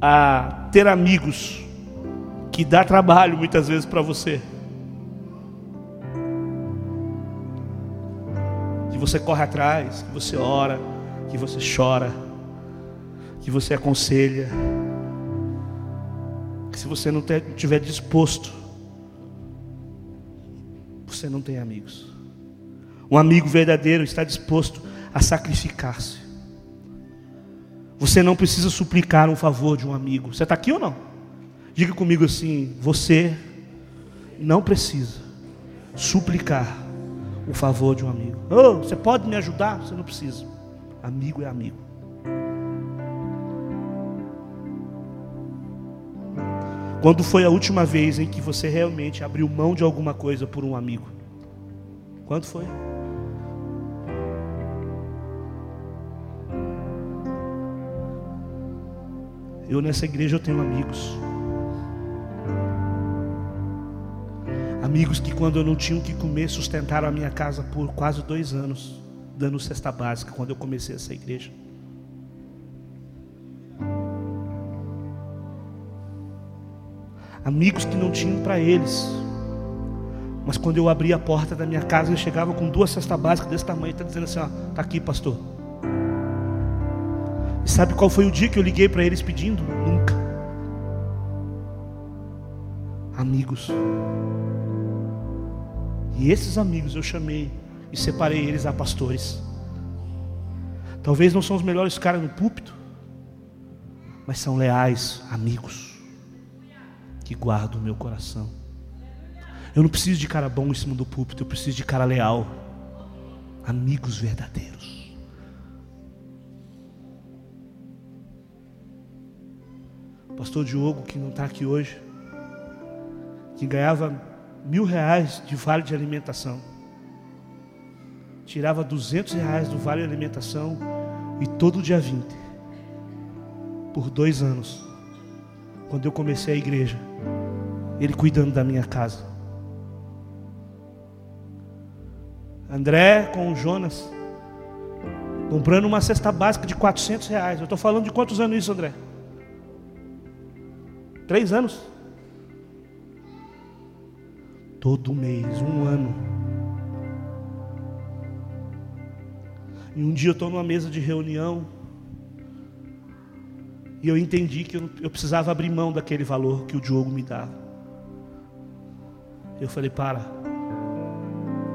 a ter amigos que dá trabalho muitas vezes para você. Que você corre atrás, que você ora, que você chora, que você aconselha. Que se você não estiver disposto, você não tem amigos. Um amigo verdadeiro está disposto a sacrificar-se você não precisa suplicar um favor de um amigo. Você está aqui ou não? Diga comigo assim: você não precisa suplicar o favor de um amigo. Oh, você pode me ajudar? Você não precisa. Amigo é amigo. Quando foi a última vez em que você realmente abriu mão de alguma coisa por um amigo? Quando foi? Eu nessa igreja eu tenho amigos. Amigos que quando eu não tinha o que comer sustentaram a minha casa por quase dois anos, dando cesta básica quando eu comecei essa igreja. Amigos que não tinham para eles, Mas quando eu abri a porta da minha casa, ele chegava com duas cestas básicas desse tamanho, está dizendo assim: ó, tá aqui, pastor. E sabe qual foi o dia que eu liguei para eles pedindo? Nunca. Amigos. E esses amigos eu chamei e separei eles a pastores. Talvez não são os melhores caras no púlpito, mas são leais amigos que guardam o meu coração. Eu não preciso de cara bom em cima do púlpito, eu preciso de cara leal, amigos verdadeiros. Pastor Diogo, que não está aqui hoje, que ganhava mil reais de vale de alimentação, tirava duzentos reais do vale de alimentação e todo dia 20, por dois anos, quando eu comecei a igreja, ele cuidando da minha casa. André com o Jonas, comprando uma cesta básica de 400 reais. Eu estou falando de quantos anos isso, André? Três anos. Todo mês, um ano. E um dia eu estou numa mesa de reunião. E eu entendi que eu, eu precisava abrir mão daquele valor que o Diogo me dava. Eu falei: para,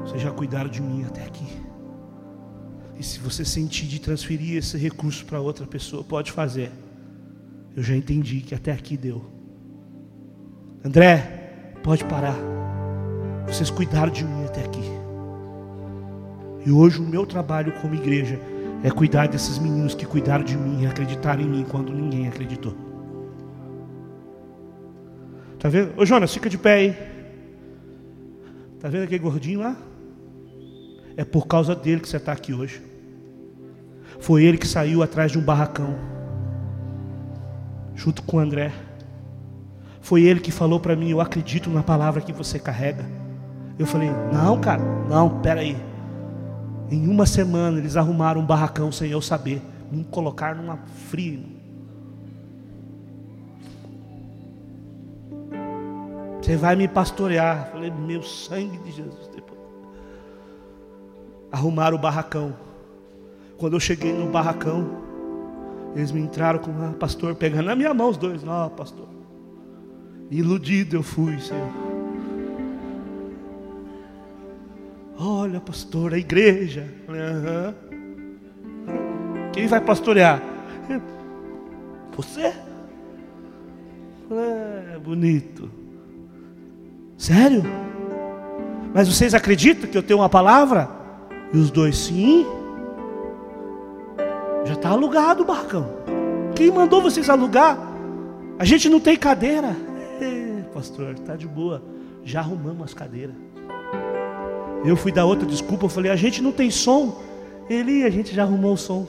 vocês já cuidaram de mim até aqui. E se você sentir de transferir esse recurso para outra pessoa, pode fazer. Eu já entendi que até aqui deu. André, pode parar. Vocês cuidaram de mim até aqui. E hoje o meu trabalho como igreja é cuidar desses meninos que cuidaram de mim e acreditaram em mim quando ninguém acreditou. Tá vendo? Ô Jonas, fica de pé aí. Tá vendo aquele gordinho lá? É por causa dele que você está aqui hoje. Foi ele que saiu atrás de um barracão, junto com o André. Foi ele que falou para mim: Eu acredito na palavra que você carrega. Eu falei: Não, cara, não, peraí. Em uma semana eles arrumaram um barracão sem eu saber. Me colocaram numa fria. Você vai me pastorear. Eu falei: Meu sangue de Jesus. Depois. Arrumaram o barracão. Quando eu cheguei no barracão, eles me entraram com o pastor pegando na minha mão os dois. Não, pastor. Iludido eu fui, Senhor. Olha, pastor, a igreja. Uhum. Quem vai pastorear? Você? É bonito. Sério? Mas vocês acreditam que eu tenho uma palavra? E os dois, sim. Já está alugado o barcão. Quem mandou vocês alugar? A gente não tem cadeira pastor, está de boa. Já arrumamos as cadeiras. Eu fui dar outra desculpa, eu falei, a gente não tem som. Ele, a gente já arrumou o som.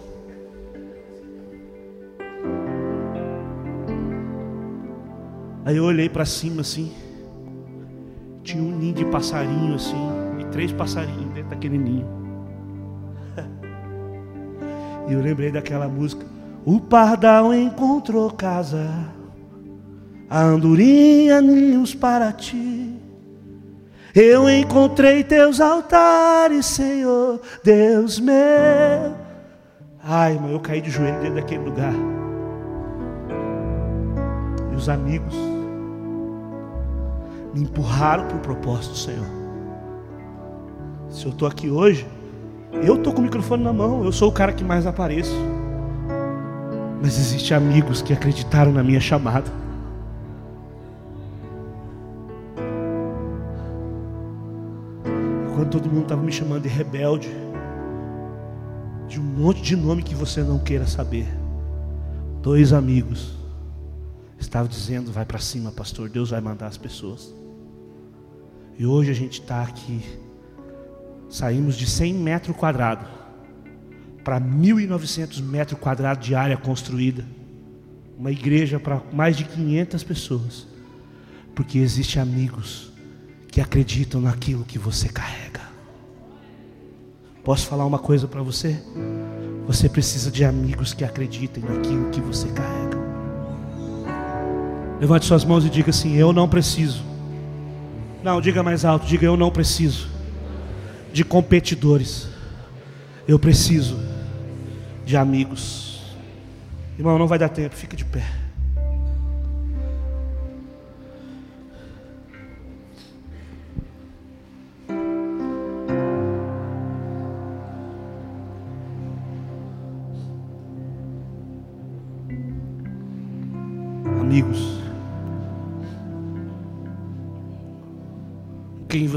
Aí eu olhei para cima assim. Tinha um ninho de passarinho assim. E três passarinhos dentro daquele ninho. E eu lembrei daquela música. O pardal encontrou casa a andorinha ninhos para ti. Eu encontrei teus altares, Senhor, Deus meu. Ai, irmão, eu caí de joelho dentro daquele lugar. E os amigos me empurraram para o propósito, Senhor. Se eu estou aqui hoje, eu estou com o microfone na mão, eu sou o cara que mais apareço. Mas existem amigos que acreditaram na minha chamada. Todo mundo estava me chamando de rebelde, de um monte de nome que você não queira saber, dois amigos estavam dizendo: vai para cima, pastor, Deus vai mandar as pessoas. E hoje a gente está aqui, saímos de 100 metros quadrados para 1.900 metros quadrados de área construída, uma igreja para mais de 500 pessoas, porque existem amigos que acreditam naquilo que você carrega. Posso falar uma coisa para você? Você precisa de amigos que acreditem naquilo que você carrega. Levante suas mãos e diga assim: Eu não preciso Não, diga mais alto, diga eu não preciso de competidores. Eu preciso de amigos. Irmão, não vai dar tempo, fica de pé.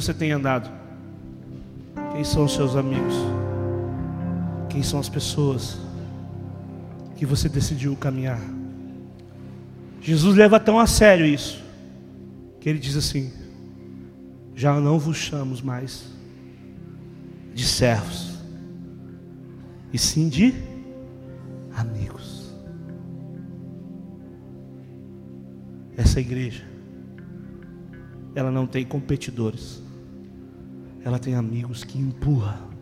Você tem andado? Quem são os seus amigos? Quem são as pessoas que você decidiu caminhar? Jesus leva tão a sério isso, que ele diz assim: Já não vos chamos mais de servos, e sim de amigos. Essa igreja, ela não tem competidores, ela tem amigos que empurram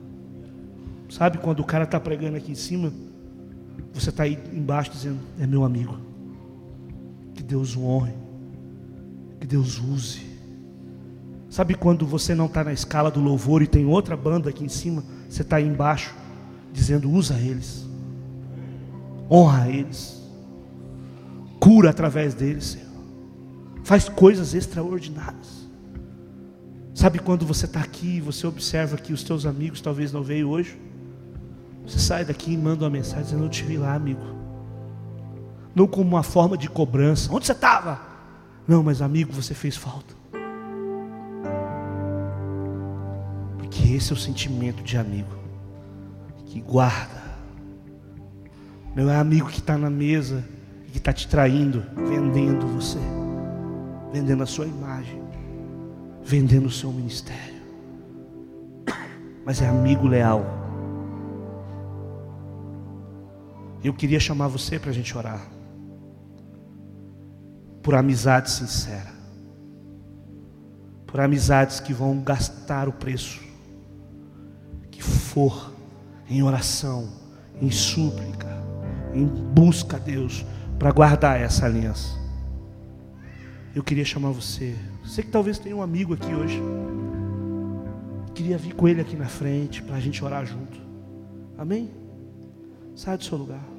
Sabe quando o cara está pregando aqui em cima, você está aí embaixo dizendo: É meu amigo. Que Deus o honre. Que Deus use. Sabe quando você não está na escala do louvor e tem outra banda aqui em cima, você está aí embaixo dizendo: Usa eles. Honra eles. Cura através deles, Senhor. Faz coisas extraordinárias. Sabe quando você está aqui e você observa que os teus amigos talvez não veio hoje? Você sai daqui e manda uma mensagem dizendo: Eu te vi lá, amigo. Não como uma forma de cobrança. Onde você estava? Não, mas amigo, você fez falta. Porque esse é o sentimento de amigo que guarda. Não é amigo que está na mesa e que está te traindo, vendendo você, vendendo a sua imagem, vendendo o seu ministério. Mas é amigo leal Eu queria chamar você para a gente orar. Por amizade sincera. Por amizades que vão gastar o preço que for em oração, em súplica, em busca a Deus para guardar essa aliança. Eu queria chamar você. Você que talvez tenha um amigo aqui hoje. Queria vir com ele aqui na frente para a gente orar junto. Amém? Sai do seu lugar.